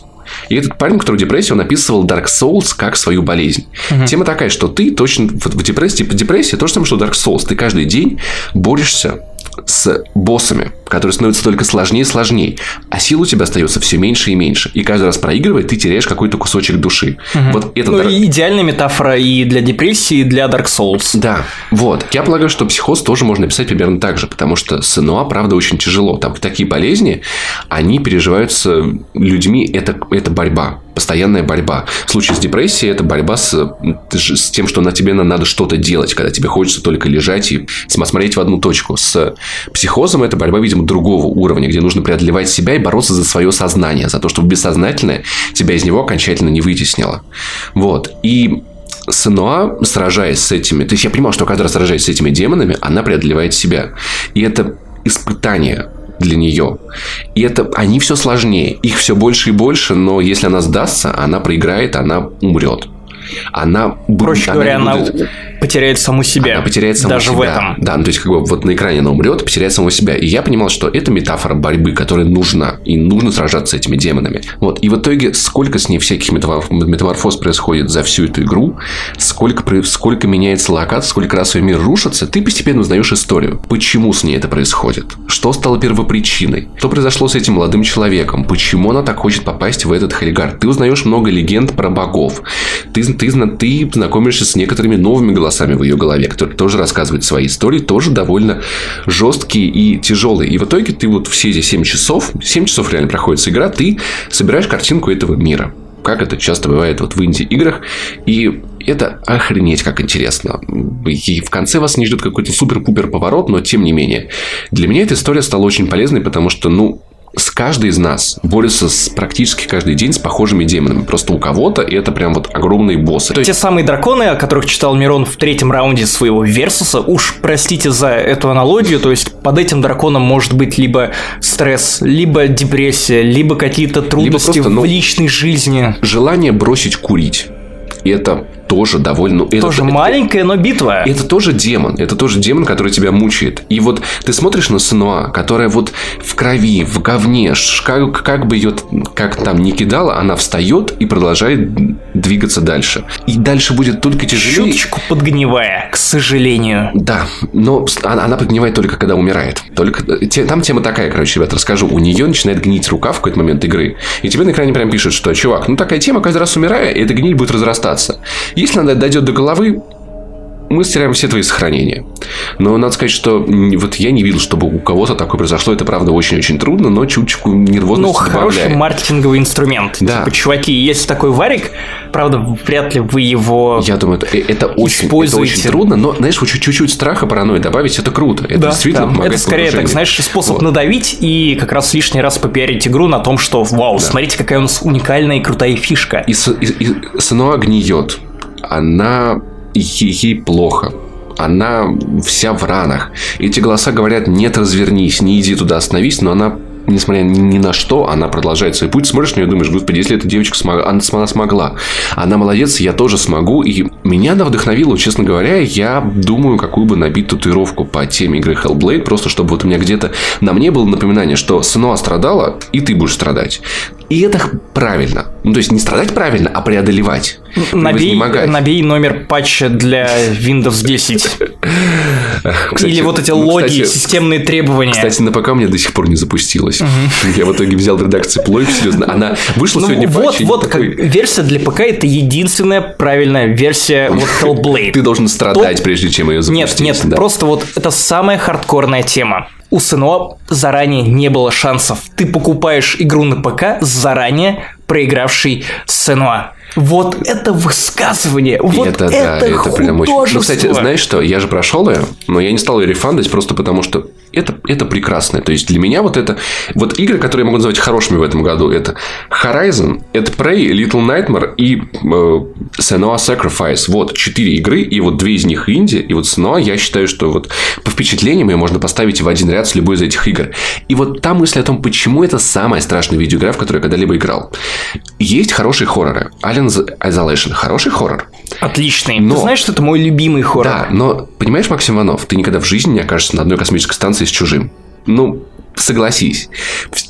И этот парень, который в депрессии, он описывал Dark Souls как свою болезнь. Тема такая, что ты точно в депрессии, типа депрессия, то же самое, что Dark Souls. Ты каждый день борешься с боссами, которые становятся только сложнее и сложнее, а сил у тебя остается все меньше и меньше. И каждый раз проигрывая, ты теряешь какой-то кусочек души. Вот это Ну, и идеальная метафора и для депрессии, и для Dark Souls. да, вот. Я полагаю, что психоз тоже можно описать примерно так же, потому что с НОА, правда, очень тяжело. Там такие болезни, они переживаются людьми, это, это борьба, постоянная борьба. В случае с депрессией это борьба с, с тем, что на тебе на- надо что-то делать, когда тебе хочется только лежать и смотреть в одну точку. С психозом это борьба, видимо, другого уровня, где нужно преодолевать себя и бороться за свое сознание, за то, чтобы бессознательное тебя из него окончательно не вытеснило. Вот. И Сенуа, сражаясь с этими... То есть, я понимал, что каждый раз сражаясь с этими демонами, она преодолевает себя. И это испытание для нее. И это они все сложнее. Их все больше и больше, но если она сдастся, она проиграет, она умрет. Она. Проще говоря, не она будет- потеряет саму себя. она потеряет саму Даже себя. в этом. Да, ну, то есть, как бы вот на экране она умрет, потеряет самого себя. И я понимал, что это метафора борьбы, которая нужна. И нужно сражаться с этими демонами. Вот. И в итоге, сколько с ней всяких метаморф- метаморфоз происходит за всю эту игру, сколько, сколько меняется локация, сколько раз ее мир рушится, ты постепенно узнаешь историю. Почему с ней это происходит? Что стало первопричиной? Что произошло с этим молодым человеком? Почему она так хочет попасть в этот Хельгард? Ты узнаешь много легенд про богов. Ты, ты, ты знакомишься с некоторыми новыми голосами в ее голове, которые тоже рассказывают свои истории, тоже довольно жесткие и тяжелые. И в итоге ты вот все эти 7 часов, 7 часов реально проходит игра, ты собираешь картинку этого мира. Как это часто бывает вот в инди-играх. И это охренеть как интересно. И в конце вас не ждет какой-то супер-пупер поворот, но тем не менее. Для меня эта история стала очень полезной, потому что, ну, с каждый из нас борется с, практически каждый день с похожими демонами. Просто у кого-то это прям вот огромные боссы. То есть те самые драконы, о которых читал Мирон в третьем раунде своего Версуса, уж простите за эту аналогию, то есть под этим драконом может быть либо стресс, либо депрессия, либо какие-то трудности либо просто, ну, в личной жизни. Желание бросить курить. Это тоже довольно... Ну, тоже это, маленькая, но битва. Это тоже демон. Это тоже демон, который тебя мучает. И вот ты смотришь на Сенуа, которая вот в крови, в говне, как, как бы ее как там не кидала, она встает и продолжает двигаться дальше. И дальше будет только тяжелее. Чуточку подгнивая, к сожалению. Да, но она, она подгнивает только когда умирает. Только те, Там тема такая, короче, ребят, расскажу. У нее начинает гнить рука в какой-то момент игры. И тебе на экране прям пишет, что, чувак, ну такая тема, каждый раз умирая, эта гнить будет разрастаться. Если она дойдет до головы, мы стираем все твои сохранения. Но надо сказать, что вот я не видел, чтобы у кого-то такое произошло. Это, правда, очень-очень трудно, но чуточку нервозности Ну, добавляет. хороший маркетинговый инструмент. Да. Типа, чуваки, есть такой варик, правда, вряд ли вы его Я думаю, это, это, очень, это очень трудно, но, знаешь, вот чуть-чуть страха, паранойи добавить, это круто. Это да, действительно да. помогает Это скорее, так, знаешь, способ вот. надавить и как раз лишний раз попиарить игру на том, что, вау, да. смотрите, какая у нас уникальная и крутая фишка. И, и, и Сануа гниет она ей плохо. Она вся в ранах. Эти голоса говорят, нет, развернись, не иди туда, остановись, но она несмотря ни на что, она продолжает свой путь. Смотришь на нее, думаешь, господи, если эта девочка смогла, она, она смогла. Она молодец, я тоже смогу. И меня она вдохновила, честно говоря, я думаю, какую бы набить татуировку по теме игры Hellblade, просто чтобы вот у меня где-то на мне было напоминание, что Сынуа страдала, и ты будешь страдать. И это правильно. Ну, то есть не страдать правильно, а преодолевать. Набей, набей номер патча для Windows 10. Кстати, Или вот эти ну, логи, кстати, системные требования. Кстати, на ПК у меня до сих пор не запустилась. Угу. Я в итоге взял редакцию плойки, серьезно. Она вышла ну, сегодня Вот, вот, такой... как версия для ПК это единственная правильная версия вот Hellblade. Ты должен страдать, То... прежде чем ее запустить. Нет, нет, да. просто вот это самая хардкорная тема у СНО заранее не было шансов. Ты покупаешь игру на ПК заранее проигравший СНО. Вот это высказывание, вот это, это, да, это прям очень... Ну, кстати, знаешь что, я же прошел ее, но я не стал ее рефандить просто потому, что это, это прекрасно. То есть, для меня вот это... Вот игры, которые я могу назвать хорошими в этом году, это Horizon, это Prey, Little Nightmare и э, Senua Sacrifice. Вот, четыре игры, и вот две из них инди, и вот Senua, я считаю, что вот по впечатлениям ее можно поставить в один ряд с любой из этих игр. И вот та мысль о том, почему это самая страшная видеоигра, в которую я когда-либо играл. Есть хорошие хорроры. Alien Isolation хороший хоррор. Отличный. Но... Ты знаешь, что это мой любимый хоррор? Да, но понимаешь, Максим Иванов, ты никогда в жизни не окажешься на одной космической станции с чужим. Ну, согласись.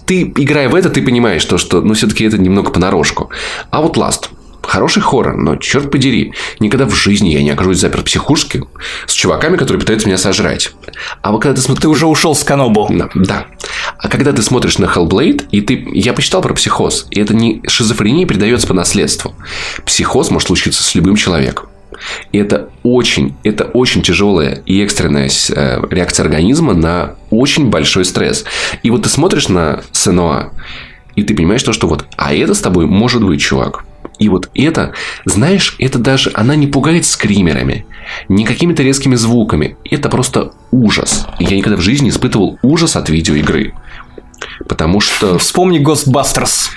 Ты, играя в это, ты понимаешь, то, что ну, все-таки это немного понарошку. А вот Last. Хороший хоррор, но черт подери, никогда в жизни я не окажусь заперт в психушке с чуваками, которые пытаются меня сожрать. А вот когда ты смотришь... Ты уже ушел с Канобу. Да, да. А когда ты смотришь на Hellblade, и ты... Я почитал про психоз, и это не шизофрения передается по наследству. Психоз может случиться с любым человеком. И это очень, это очень тяжелая и экстренная э, реакция организма на очень большой стресс. И вот ты смотришь на Сенуа, и ты понимаешь то, что вот, а это с тобой может быть, чувак. И вот это, знаешь, это даже, она не пугает скримерами, не какими-то резкими звуками. Это просто ужас. Я никогда в жизни не испытывал ужас от видеоигры. Потому что... Вспомни Ghostbusters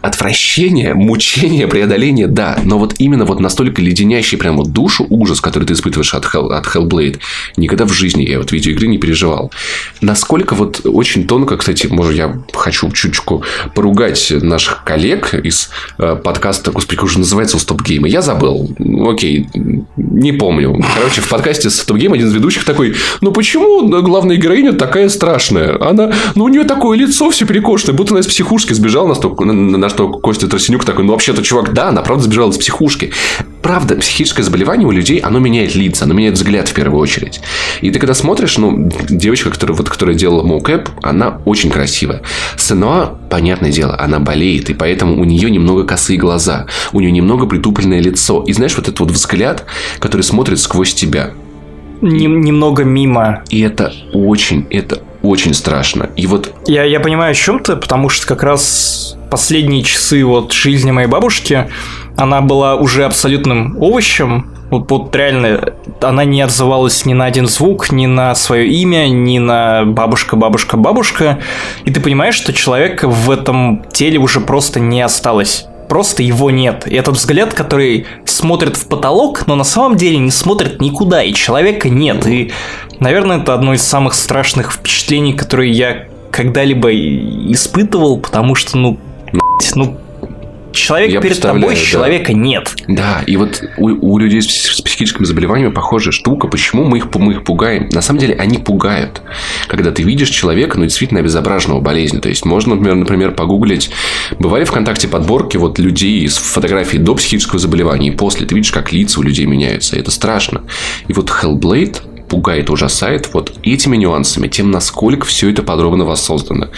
отвращение, мучение, преодоление, да, но вот именно вот настолько леденящий прям вот душу ужас, который ты испытываешь от, Hell, от Hellblade, никогда в жизни я вот видеоигры не переживал. Насколько вот очень тонко, кстати, может, я хочу чуточку поругать наших коллег из э, подкаста, господи, как уже называется у Стоп Гейма, я забыл, окей, не помню. Короче, в подкасте Стоп Гейм один из ведущих такой, ну почему главная героиня такая страшная? Она, ну у нее такое лицо все перекошенное, будто она из психушки сбежала настолько, на, на на что Костя Тросинюк такой, ну, вообще-то, чувак, да, она правда сбежала из психушки. Правда, психическое заболевание у людей, оно меняет лица, оно меняет взгляд в первую очередь. И ты когда смотришь, ну, девочка, которая, вот, которая делала моукэп, она очень красивая. Сенуа, понятное дело, она болеет, и поэтому у нее немного косые глаза, у нее немного притупленное лицо. И знаешь, вот этот вот взгляд, который смотрит сквозь тебя. Нем- немного мимо. И это очень, это очень страшно. И вот... Я, я понимаю, о чем ты, потому что как раз последние часы вот жизни моей бабушки, она была уже абсолютным овощем, Вот, вот реально, она не отзывалась ни на один звук, ни на свое имя, ни на бабушка, бабушка, бабушка. И ты понимаешь, что человека в этом теле уже просто не осталось. Просто его нет. И этот взгляд, который смотрит в потолок, но на самом деле не смотрит никуда, и человека нет. И, наверное, это одно из самых страшных впечатлений, которые я когда-либо испытывал, потому что, ну, ну, Человек Я перед тобой, да. человека нет. Да, и вот у, у людей с, с психическими заболеваниями похожая штука. Почему мы их, мы их пугаем? На самом деле они пугают. Когда ты видишь человека, ну, действительно обезображенного болезни. То есть, можно, например, например погуглить. Бывали ВКонтакте подборки вот людей с фотографией до психического заболевания и после. Ты видишь, как лица у людей меняются. И это страшно. И вот Hellblade пугает, ужасает вот этими нюансами, тем, насколько все это подробно воссоздано.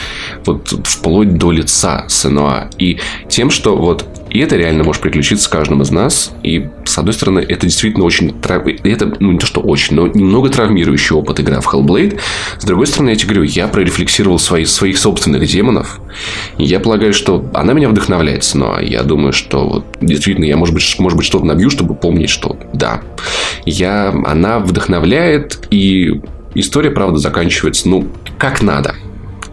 Вот вплоть до лица Сенуа. И тем, что вот и это реально может приключиться с каждым из нас. И, с одной стороны, это действительно очень... Трав... Это, ну, не то, что очень, но немного травмирующий опыт игра в Hellblade. С другой стороны, я тебе говорю, я прорефлексировал свои, своих собственных демонов. И я полагаю, что она меня вдохновляет. Но я думаю, что вот, действительно, я, может быть, может быть что-то набью, чтобы помнить, что да. Я... Она вдохновляет, и история, правда, заканчивается, ну, как надо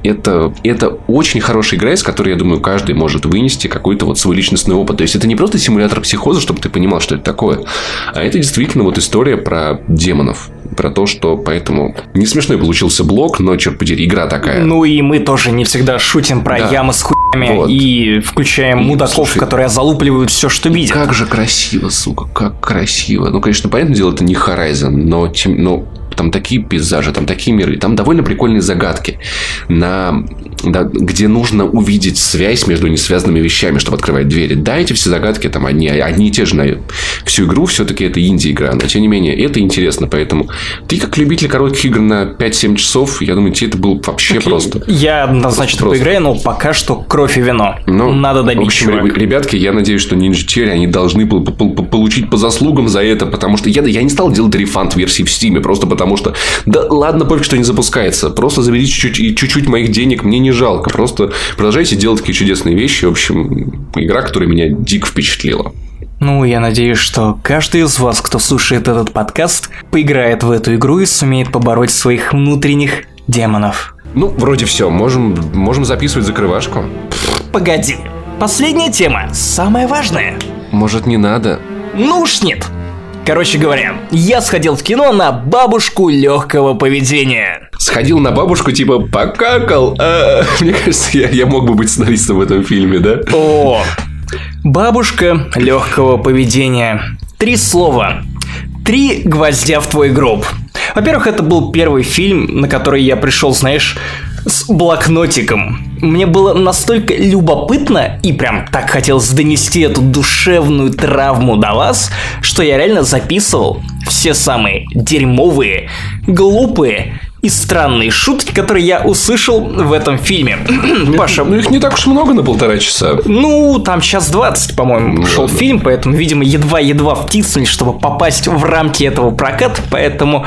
это, это очень хорошая игра, из которой, я думаю, каждый может вынести какой-то вот свой личностный опыт. То есть, это не просто симулятор психоза, чтобы ты понимал, что это такое, а это действительно вот история про демонов. Про то, что поэтому не смешной получился блок, но, черт подери, игра такая. Ну и мы тоже не всегда шутим про да. ямы с хуями вот. и включаем и, мудаков, слушай, которые залупливают все, что видят. Как же красиво, сука, как красиво. Ну, конечно, понятное дело, это не Horizon, но, тем, но там такие пейзажи, там такие миры, там довольно прикольные загадки, на, да, где нужно увидеть связь между несвязанными вещами, чтобы открывать двери. Да, эти все загадки там одни, одни и те же на всю игру, все-таки это инди-игра, но тем не менее, это интересно, поэтому ты как любитель коротких игр на 5-7 часов, я думаю, тебе это было вообще okay. просто. Я однозначно просто. поиграю, но пока что кровь и вино. Ну, Надо добить В общем, чувак. ребятки, я надеюсь, что Ninja Theory, они должны получить по заслугам за это, потому что я, я не стал делать рефанд версии в Steam, просто потому потому что, да ладно, пофиг, что не запускается, просто заберите чуть-чуть, чуть-чуть моих денег, мне не жалко, просто продолжайте делать такие чудесные вещи, в общем, игра, которая меня дико впечатлила. Ну, я надеюсь, что каждый из вас, кто слушает этот подкаст, поиграет в эту игру и сумеет побороть своих внутренних демонов. Ну, вроде все, можем, можем записывать закрывашку. Погоди, последняя тема, самая важная. Может, не надо? Ну уж нет. Короче говоря, я сходил в кино на бабушку легкого поведения. Сходил на бабушку, типа, покакал. А, мне кажется, я, я мог бы быть сценаристом в этом фильме, да? О, бабушка легкого поведения. Три слова. Три гвоздя в твой гроб. Во-первых, это был первый фильм, на который я пришел, знаешь, с блокнотиком. Мне было настолько любопытно и прям так хотелось донести эту душевную травму до вас, что я реально записывал все самые дерьмовые, глупые и странные шутки, которые я услышал в этом фильме. Паша. Ну, их не так уж много на полтора часа. Ну, там час двадцать, по-моему, ну, шел ладно. фильм, поэтому, видимо, едва-едва втиснулись, чтобы попасть в рамки этого проката, поэтому...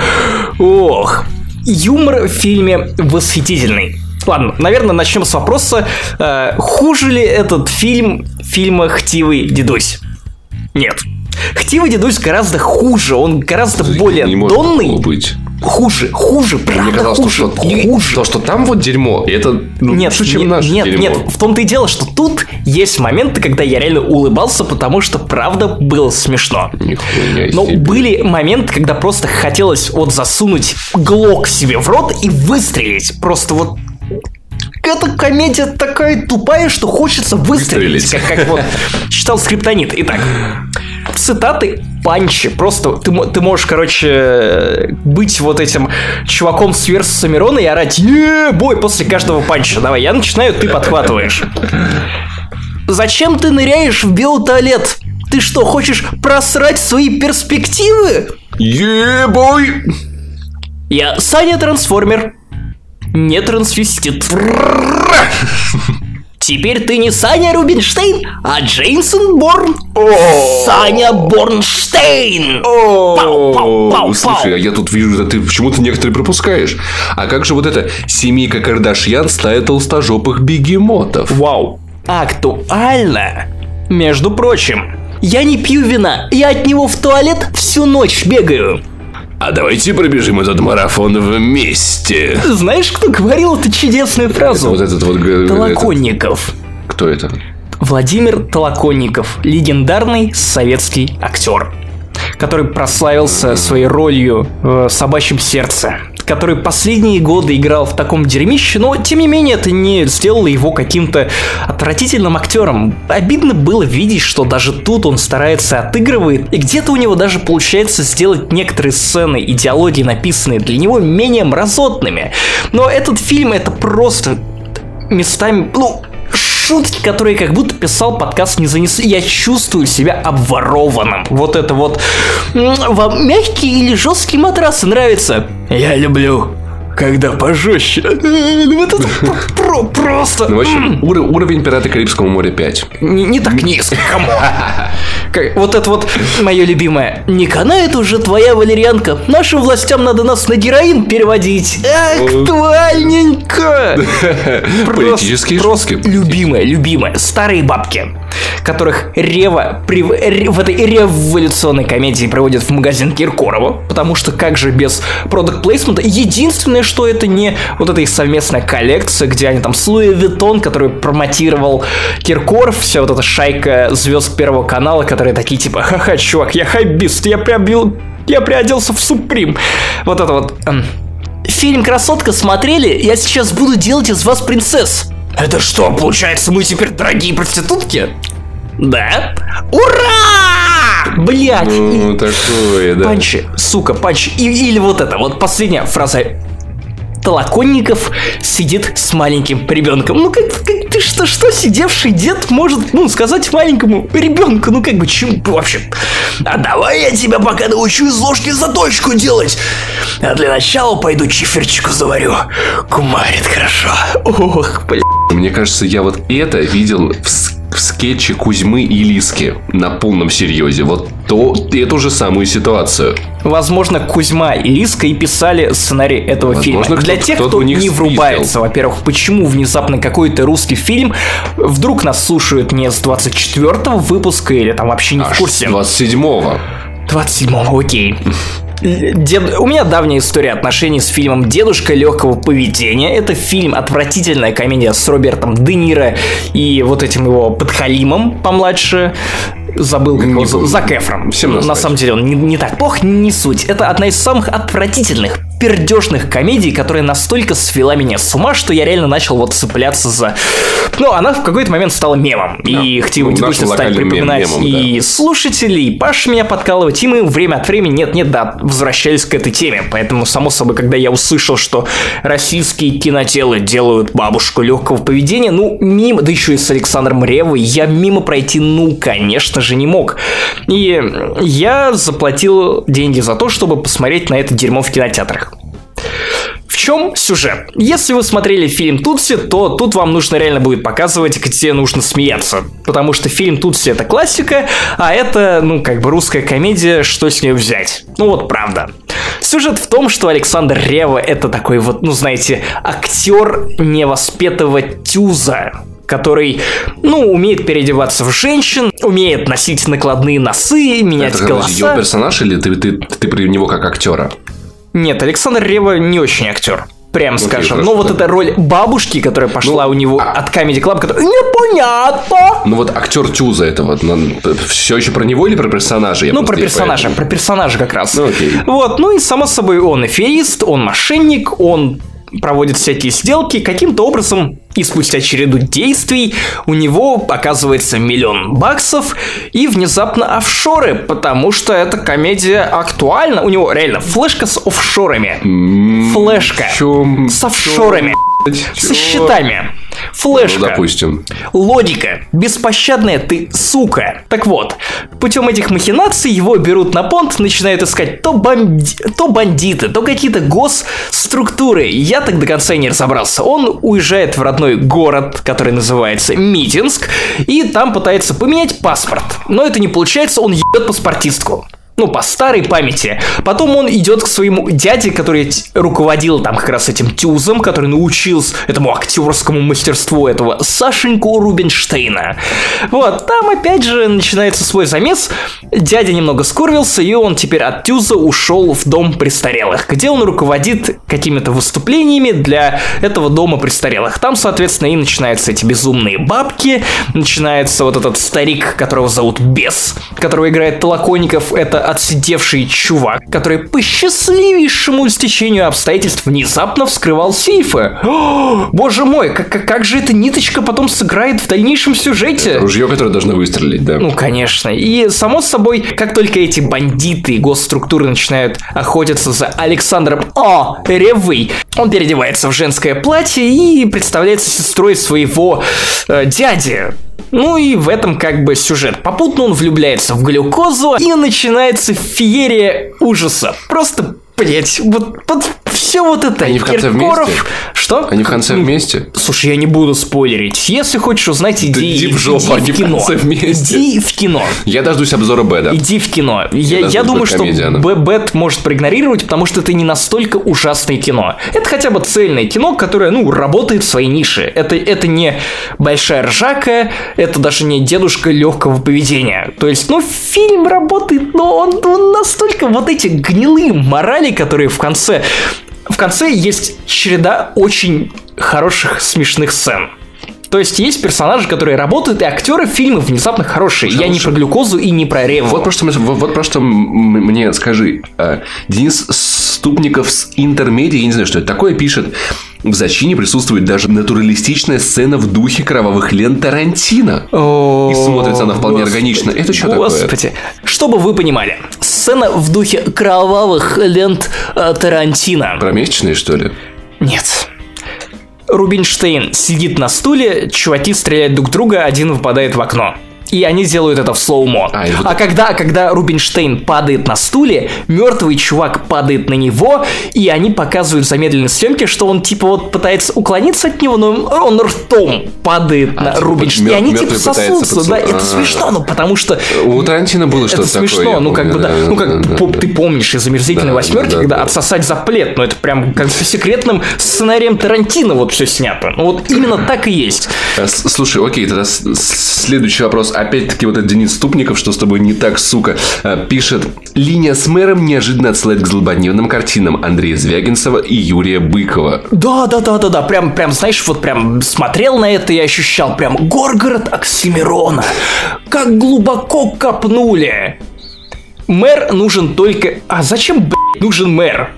Ох, Юмор в фильме восхитительный. Ладно, наверное, начнем с вопроса, э, хуже ли этот фильм фильма «Хтивый дедусь»? Нет. «Хтивый дедусь» гораздо хуже, он гораздо более не донный. быть. Хуже, хуже, правда Мне казалось, хуже, что, что, хуже. То, что там вот дерьмо, это ну, нет, лучше, чем нет, наше нет, дерьмо. Нет, в том-то и дело, что тут есть моменты, когда я реально улыбался, потому что правда было смешно. Нихуя Но себе. были моменты, когда просто хотелось вот засунуть глок себе в рот и выстрелить. Просто вот эта комедия такая тупая, что хочется выстрелить, выстрелить. Как, как вот читал скриптонит. Итак, цитаты панчи. Просто ты, ты можешь, короче, быть вот этим чуваком с Версуса Мирона и орать е бой после каждого панча. Давай, я начинаю, ты подхватываешь. Зачем ты ныряешь в биотуалет? Ты что, хочешь просрать свои перспективы? Е-бой! Я Саня Трансформер. Не трансвестит. Теперь ты не Саня Рубинштейн, а Джеймсон Борн. Саня Борнштейн. О! Пау, пау, пау, Слушай, а я тут вижу, да ты почему-то некоторые пропускаешь. А как же вот это семейка Кардашьян стая толстожопых бегемотов? Вау. Актуально. Между прочим, Я не пью вина, я от него в туалет всю ночь бегаю. А давайте пробежим этот марафон вместе. Знаешь, кто говорил эту чудесную фразу? Вот этот вот... Толоконников. этот- Кто это? Владимир Толоконников, легендарный советский актер, который прославился своей ролью в «Собачьем сердце», который последние годы играл в таком дерьмище, но тем не менее это не сделало его каким-то отвратительным актером. Обидно было видеть, что даже тут он старается отыгрывает, и где-то у него даже получается сделать некоторые сцены и диалоги, написанные для него, менее мразотными. Но этот фильм это просто местами, ну, шутки, которые как будто писал подкаст не занесли. Я чувствую себя обворованным. Вот это вот. Вам мягкие или жесткие матрасы нравятся? Я люблю. Когда пожестче. Вот это про- просто. Ну, в общем, ур- уровень «Пираты Карибского моря» 5. Не, так низко, кому. Вот это вот мое любимое. Не канает уже твоя валерьянка. Нашим властям надо нас на героин переводить. Актуальненько. Политические просто шутки. любимая, любимая. Старые бабки, которых Рева при- ре- в этой революционной комедии проводит в магазин Киркорова, потому что как же без product placement а единственное, что это не вот эта их совместная коллекция, где они там с Louis Vuitton, который промотировал Киркоров, вся вот эта шайка звезд Первого канала, которые такие типа, ха-ха, чувак, я hypebeast, я приобрел, я приоделся в Суприм. Вот это вот. эм, Фильм «Красотка» смотрели? Я сейчас буду делать из вас принцесс. Это что, получается, мы теперь дорогие проститутки? Да? Ура! Блять! Ну, такое, да. Панчи, сука, панчи. И- или вот это, вот последняя фраза. Толоконников сидит с маленьким ребенком. Ну как, как ты что, что сидевший дед может, ну, сказать маленькому ребенку, ну как бы чем вообще? А давай я тебя пока научу из ложки заточку делать. А для начала пойду чиферчику заварю. Кумарит хорошо. Ох, бля. Мне кажется, я вот это видел в скетче Кузьмы и Лиски на полном серьезе. Вот то, эту же самую ситуацию. Возможно, Кузьма и Лиска и писали сценарий этого Возможно, фильма. Для тех, кто них не спиздил. врубается, во-первых, почему внезапно какой-то русский фильм вдруг нас слушают не с 24 выпуска или там вообще не в Аж курсе. 27-го. 27 окей. Дед... У меня давняя история отношений с фильмом «Дедушка легкого поведения». Это фильм «Отвратительная комедия» с Робертом Де Ниро и вот этим его подхалимом помладше. Забыл, как его. Зак Эфрон. На самом деле он не, не так плох, не суть. Это одна из самых отвратительных, пердежных комедий, которая настолько свела меня с ума, что я реально начал вот цепляться за... Ну, она в какой-то момент стала мемом. И их ну, нашим стали локальным мем- припоминать мемом, и слушатели, и Паша меня подкалывать, и мы время от времени, нет-нет, да, возвращались к этой теме. Поэтому, само собой, когда я услышал, что российские кинотелы делают бабушку легкого поведения, ну, мимо, да еще и с Александром Ревой, я мимо пройти, ну, конечно же, не мог. И я заплатил деньги за то, чтобы посмотреть на это дерьмо в кинотеатрах. В чем сюжет? Если вы смотрели фильм Тутси, то тут вам нужно реально будет показывать, где нужно смеяться. Потому что фильм Тутси это классика, а это, ну, как бы русская комедия, что с нее взять? Ну вот правда. Сюжет в том, что Александр Рева это такой вот, ну знаете, актер невоспетого тюза который, ну, умеет переодеваться в женщин, умеет носить накладные носы, менять Это голоса. ее персонаж или ты, ты, ты про него как актера? Нет, Александр Рева не очень актер. Прям Окей, скажем. Но вот эта роль бабушки, которая пошла Ну, у него а- от Comedy Club, которая непонятно. Ну вот актер Тюза это вот все еще про него или про персонажа? Я Ну, про персонажа, про персонажа как раз. Ну, окей. Вот, ну и само собой он аферист, он мошенник, он проводит всякие сделки, каким-то образом и спустя череду действий у него оказывается миллион баксов и внезапно офшоры, потому что эта комедия актуальна. У него реально флешка с офшорами. Флешка. чё- С офшорами. чё? Со счетами. Ну, Флешка. допустим. Логика. Беспощадная ты, сука. Так вот, путем этих махинаций его берут на понт, начинают искать то, банди- то бандиты, то какие-то госструктуры. Я так до конца и не разобрался. Он уезжает в родной город, который называется Митинск, и там пытается поменять паспорт. Но это не получается, он ебет паспортистку. Ну, по старой памяти. Потом он идет к своему дяде, который руководил там как раз этим тюзом, который научился этому актерскому мастерству этого Сашеньку Рубинштейна. Вот, там опять же начинается свой замес. Дядя немного скурвился, и он теперь от тюза ушел в дом престарелых, где он руководит какими-то выступлениями для этого дома престарелых. Там, соответственно, и начинаются эти безумные бабки, начинается вот этот старик, которого зовут Бес, которого играет Толоконников, это отсидевший чувак, который по счастливейшему стечению обстоятельств внезапно вскрывал сейфы. О, боже мой, как, как, как же эта ниточка потом сыграет в дальнейшем сюжете? Ружье, которое должно выстрелить, да. Ну, конечно. И, само собой, как только эти бандиты и госструктуры начинают охотиться за Александром О. Ревой, он переодевается в женское платье и представляется сестрой своего э, дяди. Ну и в этом как бы сюжет. Попутно он влюбляется в глюкозу и начинается феерия ужаса. Просто блять, вот, вот все вот это. Они в конце Киркоров. вместе? Что? Они в конце вместе? Слушай, я не буду спойлерить. Если хочешь узнать, иди, иди в жопу, иди в в кино. конце вместе. Иди в кино. Я дождусь обзора Бэда. Иди в кино. Я, я не думаю, что бэткомедиана. Б- Бэт может проигнорировать, потому что это не настолько ужасное кино. Это хотя бы цельное кино, которое, ну, работает в своей нише. Это, это не большая ржака, это даже не дедушка легкого поведения. То есть, ну, фильм работает, но он, он настолько вот эти гнилые морали, которые в конце... В конце есть череда очень хороших смешных сцен. То есть есть персонажи, которые работают, и актеры фильма внезапно хорошие. Я не про глюкозу и не про реву. Вот просто, вот, вот просто мне скажи, а, Денис Ступников с Интермедиа, я не знаю, что это такое, пишет, в зачине присутствует даже натуралистичная сцена в духе кровавых лент Тарантино. И смотрится она вполне органично. Это что такое? Господи. Чтобы вы понимали, сцена в духе кровавых лент э, Тарантино. Про месячные, что ли? Нет. Рубинштейн сидит на стуле, чуваки стреляют друг друга, один выпадает в окно. И они делают это в слоумо. А, А, вот- когда, когда Рубинштейн падает на стуле, мертвый чувак падает на него, и они показывают в замедленной съемке, что он типа вот пытается уклониться от него, но он ртом падает А, на типа, Рубинштейна. мер- И они типа сосутся, да, подсу- это А. смешно, ну потому что У Тарантино было что-то это такое. смешно, я ну как бы да, ну как да, да. ты помнишь из омерзительной Да, восьмерки, да, когда да. отсосать за плед, ну это прям как по секретным сценарием Тарантино вот все снято. Ну вот именно так и есть. А, с- Слушай, окей, тогда следующий вопрос. Опять-таки вот этот Денис Ступников, что с тобой не так, сука, а, пишет. Линия с мэром неожиданно отсылает к злободневным картинам Андрея Звягинцева и Юрия Быкова. Да, да, да, да, да, прям, прям, знаешь, вот прям смотрел на это и ощущал прям Горгород Оксимирона. Как глубоко копнули. Мэр нужен только... А зачем, блядь, нужен мэр?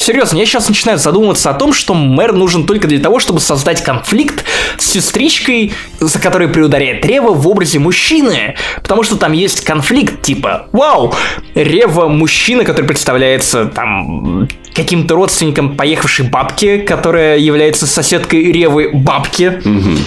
Серьезно, я сейчас начинаю задумываться о том, что мэр нужен только для того, чтобы создать конфликт с сестричкой, за которой приударяет Рева в образе мужчины. Потому что там есть конфликт, типа, вау, Рева мужчина, который представляется там каким-то родственником поехавшей бабки, которая является соседкой Ревы бабки,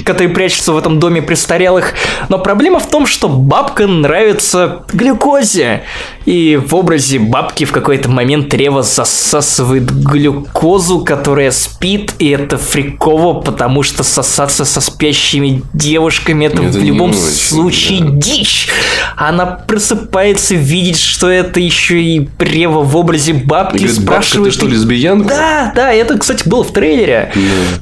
которая прячется в этом доме престарелых. Но проблема в том, что бабка нравится глюкозе. И в образе бабки в какой-то момент Рева засасывает глюкозу, которая спит, и это фриково, потому что сосаться со спящими девушками это, Это в любом очень, случае да. дичь. Она просыпается, видит, что это еще и Рева в образе бабки, И говорит, бабка, спрашивает... ты что, лесбиянка? Да, да, это, кстати, было в трейлере.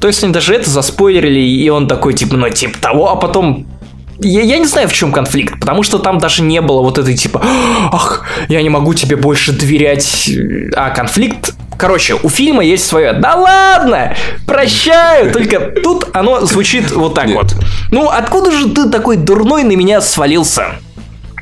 То есть они даже это заспойлерили, и он такой, типа, ну, типа того, а потом я, я не знаю, в чем конфликт, потому что там даже не было вот этой типа, ах, я не могу тебе больше доверять. А конфликт Короче, у фильма есть свое. Да ладно! Прощаю! Только тут оно звучит вот так вот. Ну, откуда же ты такой дурной на меня свалился?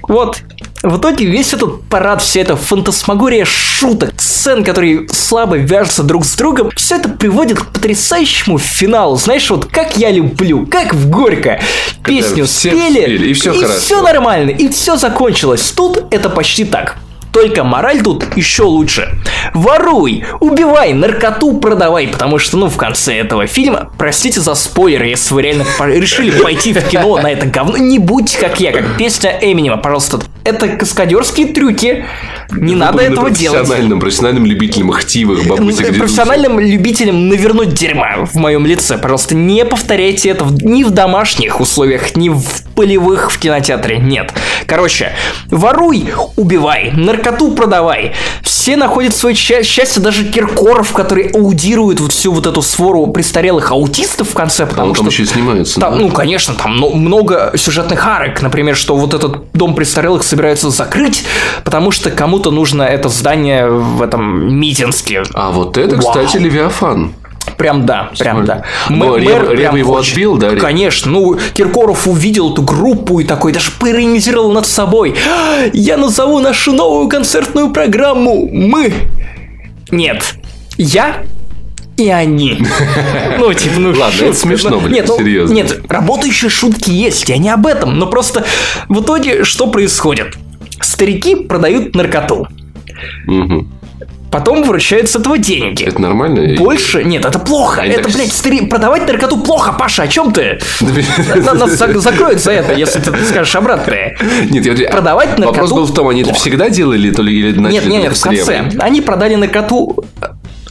Вот. В итоге весь этот парад, вся эта фантасмагория шуток, сцен, которые слабо вяжутся друг с другом, все это приводит к потрясающему финалу. Знаешь, вот как я люблю, как в Горько. Песню все спели, спели, и всё хорошо. все нормально, и все закончилось. Тут это почти так. Только мораль тут еще лучше. Воруй, убивай, наркоту продавай, потому что, ну, в конце этого фильма, простите за спойлеры, если вы реально решили пойти в кино на это говно, не будьте как я, как песня Эминема, пожалуйста. Это каскадерские трюки, Не надо Вы были этого делать. Профессиональным, профессиональным любителем хтивых бабусек. М, дедусек. профессиональным любителям навернуть дерьма в моем лице. Пожалуйста, не повторяйте это ни в домашних условиях, ни в полевых в кинотеатре. Нет. Короче, воруй, убивай, наркоту продавай. Все находят свое счастье, даже Киркоров, который аудирует вот всю вот эту свору престарелых аутистов в конце, А потому он что... там еще и снимается. Там, да? ну, конечно, там но- много сюжетных арок. Например, что вот этот дом престарелых собираются закрыть, потому что кому-то нужно это здание в этом Митинске. А вот это, Вау. кстати, Левиафан. Прям да, прям да. Но Мэ- Рева- мэр Рева прям его хочет. отбил, да, Рева? Конечно. Ну, Киркоров увидел эту группу и такой даже поиронизировал над собой. «А, Я назову нашу новую концертную программу «Мы». Нет. Я и они. Ну, типа, ну, Ладно, это шутка. смешно, Ну, блин, нет, ну, серьезно. Нет, работающие шутки есть, я не об этом. Но просто в итоге что происходит? Старики продают наркоту. Мгм. Потом выручают с этого деньги. Это нормально? Больше? Нет, это плохо. Они это, так блядь, с- стари- продавать наркоту плохо, Паша, о чем ты? На- Нас зак- закроют за это, если ты скажешь обратное. Нет, я- Продавать наркоту Вопрос был в том, они это всегда делали, то ли или начали Нет, нет, в конце. Они продали наркоту.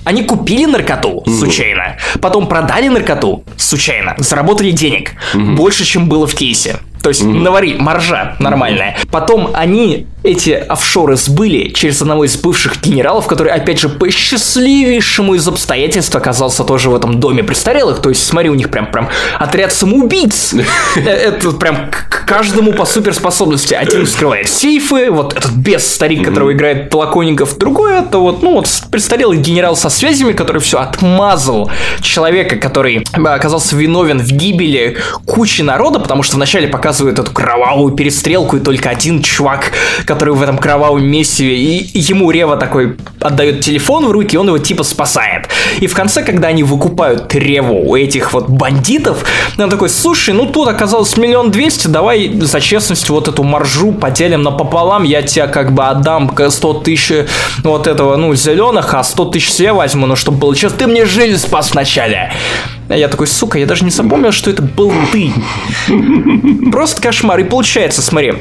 Они купили наркоту случайно, потом продали наркоту случайно, заработали денег больше, чем было в кейсе. То есть навари, маржа нормальная. Потом они эти офшоры сбыли через одного из бывших генералов, который, опять же, по счастливейшему из обстоятельств оказался тоже в этом доме престарелых. То есть, смотри, у них прям, прям отряд самоубийц. Э, Это прям к каждому по суперспособности. Один вскрывает сейфы, вот этот бес старик, которого играет Толоконников. Другой это вот, ну вот престарелый генерал со связями, который все отмазал человека, который э, оказался виновен в гибели кучи народа, потому что вначале показывают эту кровавую перестрелку, и только один чувак, который в этом кровавом месиве, и ему Рева такой отдает телефон в руки, он его типа спасает. И в конце, когда они выкупают Реву у этих вот бандитов, он такой, слушай, ну тут оказалось миллион двести, давай за честность вот эту маржу поделим напополам, я тебе как бы отдам к 100 тысяч вот этого, ну, зеленых, а 100 тысяч себе возьму, ну, чтобы было честно, ты мне жизнь спас вначале. А я такой, сука, я даже не запомнил, что это был ты. Просто кошмар. И получается, смотри,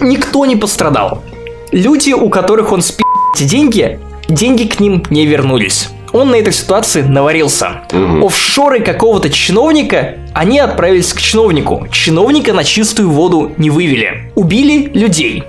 никто не пострадал. Люди, у которых он спи эти деньги, деньги к ним не вернулись. Он на этой ситуации наварился. Офшоры какого-то чиновника, они отправились к чиновнику. Чиновника на чистую воду не вывели. Убили людей.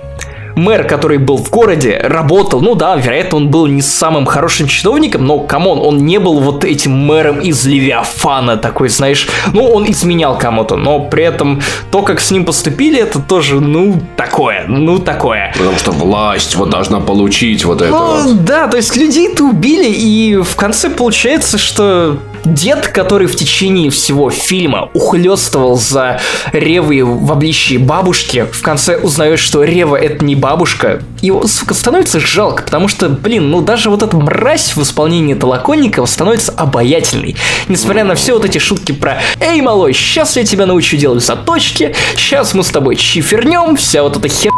Мэр, который был в городе, работал, ну да, вероятно, он был не самым хорошим чиновником, но, come on, он не был вот этим мэром из Левиафана, такой, знаешь, ну, он изменял кому-то, но при этом то, как с ним поступили, это тоже, ну, такое, ну, такое. Потому что власть вот должна получить вот это Ну, вот. да, то есть людей-то убили, и в конце получается, что дед, который в течение всего фильма ухлёстывал за Ревой в обличии бабушки, в конце узнаешь, что Рева это не бабушка, его, сука, становится жалко, потому что, блин, ну даже вот эта мразь в исполнении Толоконникова становится обаятельной. Несмотря на все вот эти шутки про «Эй, малой, сейчас я тебя научу делать заточки, сейчас мы с тобой чифернем», вся вот эта хер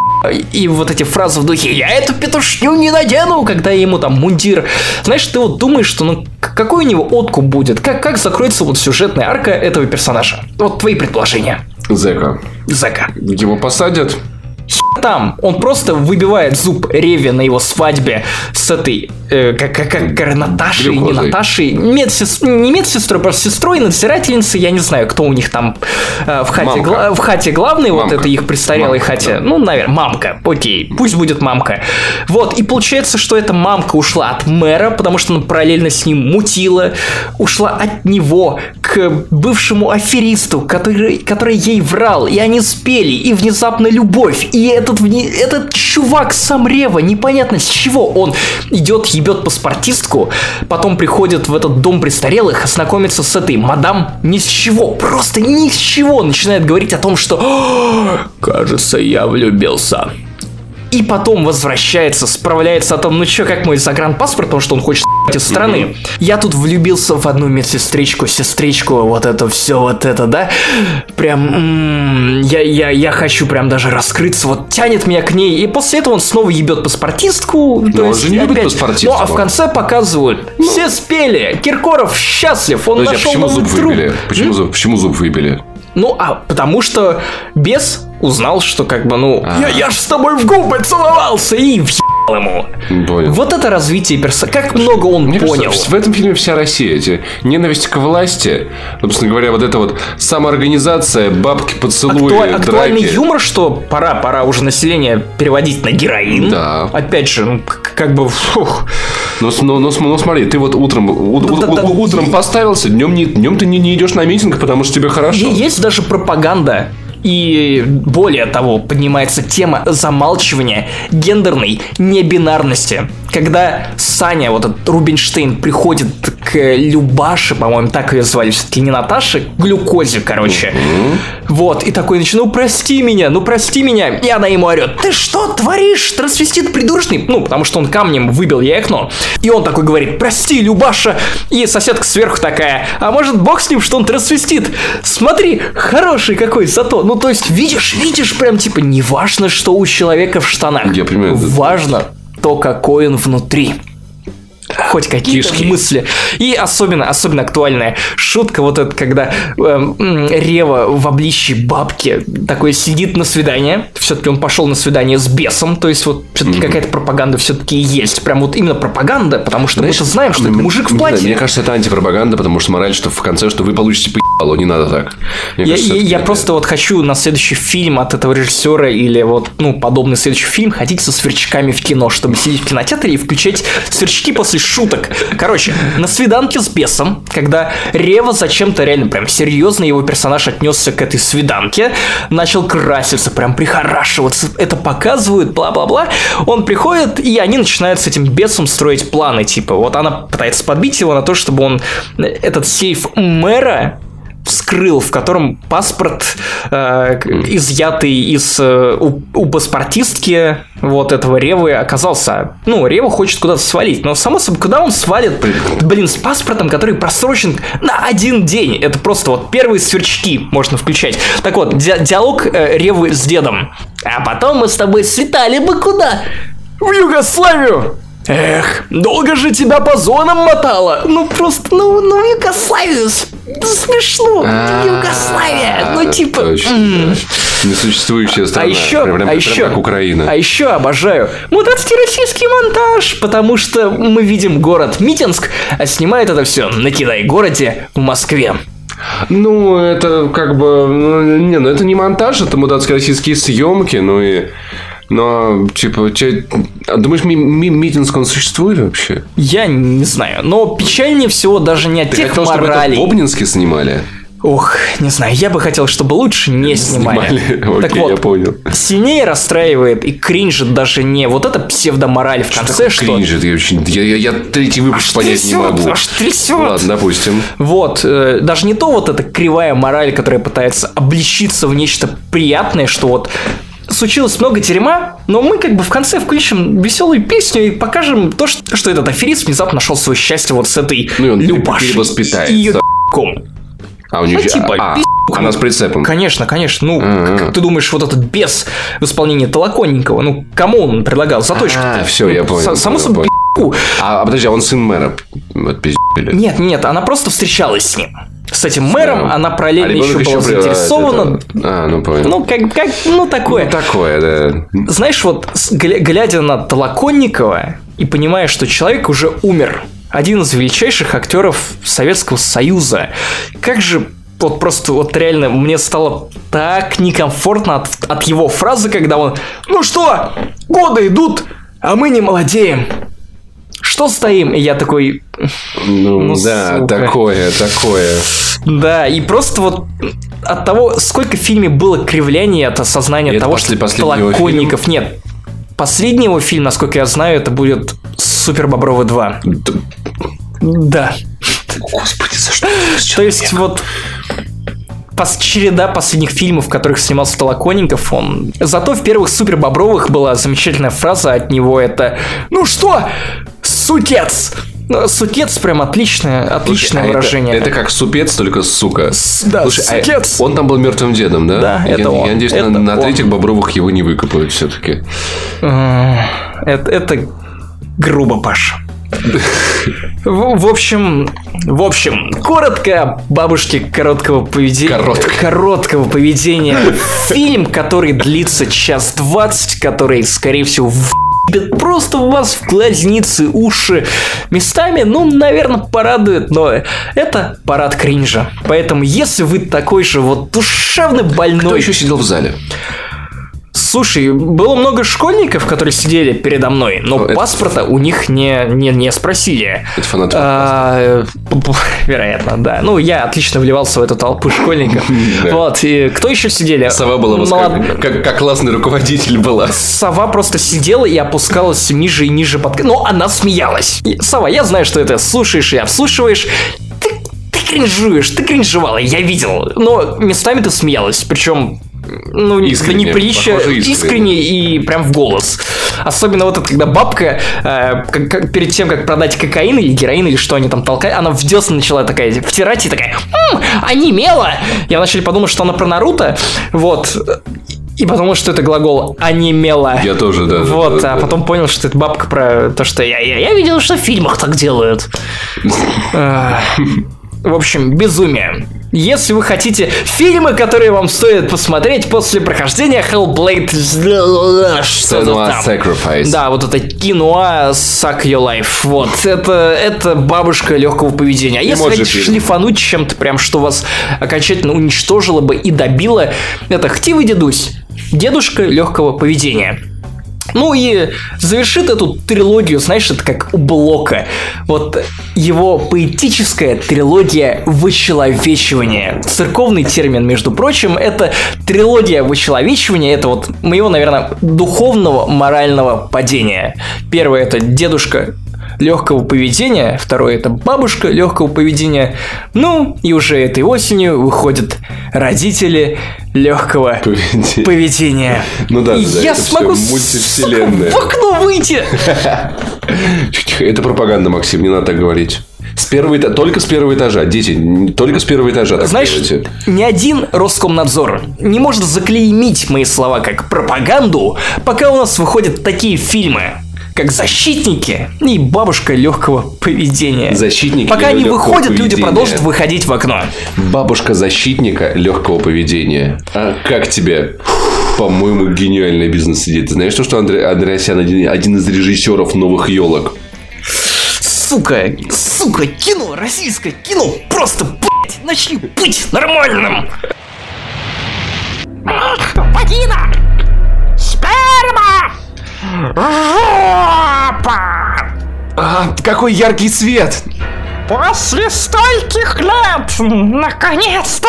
и вот эти фразы в духе «Я эту петушню не надену», когда ему там мундир. Знаешь, ты вот думаешь, что ну какой у него откуп будет? Как, как закроется вот сюжетная арка этого персонажа? Вот твои предположения. Зека. Зека. Его посадят. Там он просто выбивает зуб Реве на его свадьбе с этой, э, как, как, как Наташей, не Глюкозой. Наташей, медсес- не медсестрой, просто сестрой, надзирательницей, я не знаю, кто у них там э, в, хате, гла- в хате главный, вот Мамка. это их престарелой Мамка, хате, да. ну, наверное, мамка, окей, пусть будет мамка. Вот, и получается, что эта мамка ушла от мэра, потому что она параллельно с ним мутила, ушла от него к бывшему аферисту, который, который ей врал, и они спели, и внезапно любовь, и этот, этот чувак сам Рева, непонятно с чего, он идет, ебет паспортистку, потом приходит в этот дом престарелых, знакомится с этой мадам ни с чего, просто ни с чего, начинает говорить о том, что «А, кажется, я влюбился. И потом возвращается, справляется о том, ну чё, как мой загранпаспорт, потому что он хочет из страны. Я тут влюбился в одну медсестричку, сестричку, вот это все, вот это, да? Прям, я, я, я хочу прям даже раскрыться, вот тянет меня к ней. И после этого он снова ебет паспортистку. Но он есть же не любит паспортистку. Ну, а в конце показывают, все спели, Киркоров счастлив, он Подожди, а нашел почему новый зуб труп. выбили? Почему зуб, почему зуб выбили? Ну, а потому что бес узнал, что как бы, ну, А. я, я ж с тобой в губы целовался и въебал ему. Понял. Вот это развитие персонажа. Как много он Мне понял. кажется, в этом фильме вся Россия. Эти ненависть к власти, собственно говоря, вот это вот самоорганизация, бабки, поцелуи, Актуаль- актуальный драки. юмор, что пора, пора уже население переводить на героин. Да. Опять же, ну, как бы, фух. Но, но, но, но смотри, ты вот утром, у- у- Да, да, у- да. утром поставился, днем, не, днем ты не, не идешь на митинг, потому что тебе хорошо. Есть даже пропаганда. И более того, поднимается тема замалчивания гендерной небинарности. Когда Саня, вот этот Рубинштейн, приходит к Любаше, по-моему, так ее звали, все-таки не Наташе, к глюкозе, короче. Вот, и такой начинает, ну прости меня, ну прости меня. И она ему орет, ты что творишь, трансвестит придурочный? Ну, потому что он камнем выбил ей окно. И он такой говорит, прости, Любаша. И соседка сверху такая, а может бог с ним, что он трансвестит? Смотри, хороший какой зато. Ну, то есть, видишь, видишь, прям типа, не важно, что у человека в штанах. Я понимаю. Важно то, какой он внутри. Хоть какие-то Кишки. мысли. И особенно, особенно актуальная шутка, вот это, когда эм, Рева в обличье бабки такой сидит на свидание. Все-таки он пошел на свидание с бесом. То есть, вот все-таки какая-то пропаганда все-таки есть. Прям вот именно пропаганда, потому что Знаешь, мы-то знаем, что это м- мужик в не знаю, платье. Мне кажется, это антипропаганда, потому что мораль, что в конце, что вы получите по***ло, не надо так. Мне Я, кажется, я- это- я просто вот хочу на следующий фильм от этого режиссера или вот, ну, подобный следующий фильм ходить со сверчками в кино, чтобы сидеть в кинотеатре и включать сверчки после шуток. Короче, на свиданке с бесом, когда Рева зачем-то реально прям серьезно его персонаж отнесся к этой свиданке, начал краситься, прям прихорашиваться, это показывают, бла-бла-бла. Он приходит, и они начинают с этим бесом строить планы, типа, вот она пытается подбить его на то, чтобы он э, этот сейф мэра вскрыл, в котором паспорт, э, изъятый из э, у, у паспортистки вот этого Ревы оказался. Ну, Рева хочет куда-то свалить, но само собой, куда он свалит, блин, с паспортом, который просрочен на один день. Это просто вот первые сверчки можно включать. Так вот, ди- диалог э, Ревы с дедом. А потом мы с тобой слетали бы куда? В Югославию! Эх, долго же тебя по зонам мотало. Ну просто, ну, ну Югославию смешно. Югославия, ну типа. А, Точно, м. да. Несуществующая страна. А еще, прям, прям- а прям еще, как Украина. а еще обожаю мудацкий российский монтаж, потому что мы видим город Митинск, а снимает это все на Китай-городе в Москве. Ну, это как бы... ну, не, ну это не монтаж, это мудацкие российские съемки, ну и... Но, типа, че- а думаешь, ми- ми- Митинск, он существует вообще? Я не знаю, но печальнее всего даже не от Ты тех хотел, чтобы это моралей. в Обнинске снимали? Ох, не знаю, я бы хотел, чтобы лучше не снимали. Снимали. Так Окей, вот, я понял. сильнее расстраивает и кринжит даже не вот эта псевдомораль в конце, что... Кринжит, я, очень, я, я, я третий выпуск Аж понять не трясет, могу. аж трясет. Ладно, допустим. Вот, э, даже не то вот эта кривая мораль, которая пытается обличиться в нечто приятное, что вот случилось много дерьма, но мы как бы в конце включим веселую песню и покажем то, что, что этот аферист внезапно нашел свое счастье вот с этой Ну и он Любашей перевоспитается. и ее ***ком. А у нее Ну, типа, а, пи***ку. она с прицепом. Конечно, конечно. Ну, Ага. как ты думаешь, вот этот бес в исполнении Толоконникова, ну, кому он предлагал заточку? А, всё, я понял, Само собой, пи***ку. А, подожди, а он сын мэра. Вот пиздили. Нет, нет, она просто встречалась с ним. С этим мэром Да. она А параллельно ребенок еще была при- заинтересована. это- А, ну понял. Ну, как, как, ну, такое. Ну, такое, да. Знаешь, вот глядя на Толоконникова и понимая, что человек уже умер, один из величайших актеров Советского Союза, как же вот просто вот реально мне стало так некомфортно от, от его фразы, когда он «Ну что, годы идут, а мы не молодеем». Что стоим? И я такой, Ну, Ну, да, сука. такое, такое. да, и просто вот от того, сколько в фильме было кривляний от осознания И того, после что Толоконников нет. Последний его фильм, насколько я знаю, это будет Супер Бобровы 2. Да, Да. Господи, за что? То есть вот пос- череда последних фильмов, в которых снимался Толоконников, он... Зато в первых Супер Бобровых была замечательная фраза от него, это «Ну что, сукец!» Ну, Сукец прям отличное, отличное А это- выражение. Это, как супец, только сука. С- да, Слушай, а сукец. он там был мертвым дедом, да? Да, я, это он. Я надеюсь, на, Это на он. третьих Бобровых его не выкопают все-таки. М, Это, это грубо, Паш. В, в общем, в общем, коротко о бабушке короткого поведения. Коротко. Короткого поведения. Фильм, который длится час двадцать, который, скорее всего, в просто у вас в глазницы, уши. Местами, ну, наверное, порадует, но это парад кринжа. Поэтому, если вы такой же вот душевно больной... Кто еще сидел в зале? Слушай, было много школьников, которые сидели передо мной, но Ну, это- паспорта у них не, не, не спросили. Это фанаты А, Вероятно, да. Ну, я отлично вливался в эту толпу школьников. Вот, и кто еще сидели? Сова была. Как, классный руководитель была. Сова просто сидела и опускалась ниже и ниже под... Но она смеялась. Сова, я знаю, что это слушаешь и обслушиваешь. Ты кринжуешь, ты кринжевала, я видел. Но местами ты смеялась. Причем ну, Искренне, неприличия похоже, искренне. искренне и прям в голос. Особенно вот это, когда бабка э, как- как перед тем, как продать кокаин или героин или что они там толкают, она в десна начала такая втирать и такая, «М, онемела. Я вначале подумал, что она про Наруто, вот, и подумал, что это глагол онемела. Я тоже, да. да, Вот, да, а да. потом понял, что это бабка про то, что я, я, я видел, что в фильмах так делают. А, В общем, безумие. Если вы хотите фильмы, которые вам стоит посмотреть после прохождения Hellblade, что-то там. Sacrifice. Да, вот это киноа Suck Your Life. Вот, это, это бабушка легкого поведения. А если Эмоджи хотите фильм. шлифануть чем-то прям, что вас окончательно уничтожило бы и добило, это Хтивый дедусь. Дедушка легкого поведения. Ну и завершит эту трилогию, знаешь, это как у Блока. Вот его поэтическая трилогия вычеловечивания. Церковный термин, между прочим, это трилогия вычеловечивания, это вот моего, наверное, духовного морального падения. Первое это дедушка легкого поведения, второе это бабушка легкого поведения. Ну и уже этой осенью выходят родители легкого Поведение. поведения. Ну да, да, я это смогу всё мультивселенная. сука, в окно выйти. Это пропаганда, Максим, не надо так говорить. С первого этажа, только с первого этажа. Дети, только с первого этажа так Знаешь, делайте. ни один Роскомнадзор не может заклеймить мои слова как пропаганду, пока у нас выходят такие фильмы, как «Защитники» и «Бабушка легкого поведения». «Защитники» Пока они выходят, люди поведения. продолжат выходить в окно. Бабушка защитника легкого поведения. А как тебе? По-моему, гениальная бизнес-идея. Ты знаешь, что, что Андре... Андреасян один, один из режиссеров новых елок? Сука, сука, кино, российское кино, просто, блядь, начни быть нормальным. Сперма! Жопа! А, какой яркий свет! После стольких лет, наконец-то,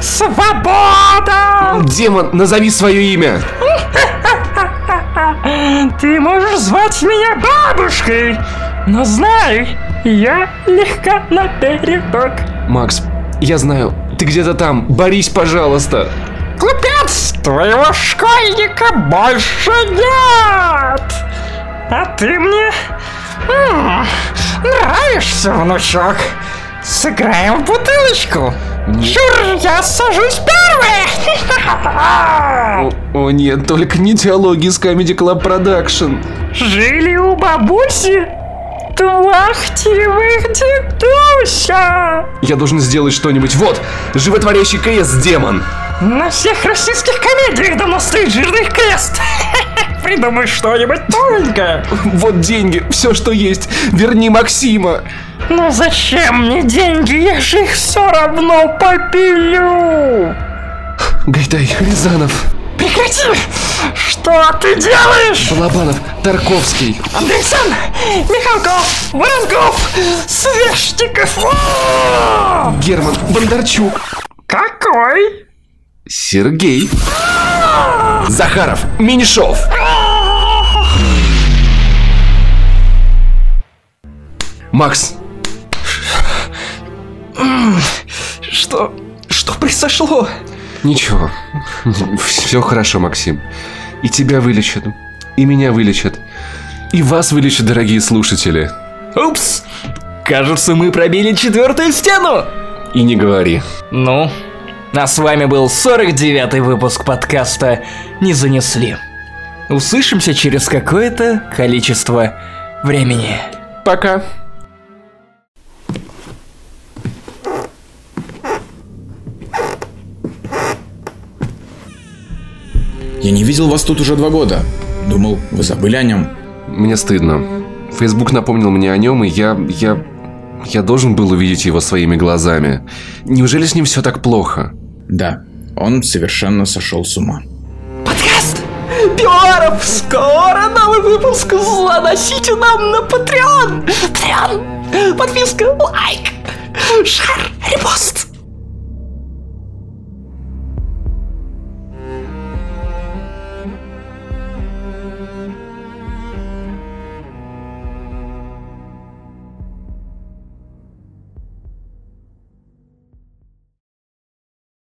свобода! Демон, назови свое имя. Ты можешь звать меня бабушкой, но знай, я легко напередок. Макс, я знаю, ты где-то там. Борись, пожалуйста. Глупец, твоего школьника больше нет! А ты мне м, нравишься, внучок. Сыграем в бутылочку. Чур, я сажусь первый! О, о нет, только не диалоги с Comedy Club Production. Жили у бабуси два хтивых дедуся. Я должен сделать что-нибудь. Вот, животворящий КС, демон. На всех российских комедиях давно стоит жирный крест. Придумай что-нибудь новенькое. Вот деньги, все, что есть. Верни Максима. Ну зачем мне деньги? Я же их все равно попилю. Гайдай, Рязанов, Прекрати! Что ты делаешь? Балабанов, Тарковский. Андрейсон, Михалков, Воронков, Свешников. Герман Бондарчук. Какой? Сергей. Захаров. Меньшов. Макс, Что? Что произошло? Ничего. Все хорошо, Максим. И тебя вылечат. И меня вылечат. И вас вылечат, дорогие слушатели. Упс! Кажется, мы пробили четвертую стену! И не говори. Ну, а с вами был 49-й выпуск подкаста «Не занесли». Услышимся через какое-то количество времени. пока. Я не видел вас тут уже два года. Думал, вы забыли о нем. Мне стыдно. Фейсбук напомнил мне о нем, и я... я... Я должен был увидеть его своими глазами. Неужели с ним все так плохо? Да, он совершенно сошел с ума. Подкаст Пиваров! Скоро новый выпуск! Заносите нам на Patreon! Patreon! Подписка, лайк, шар, репост!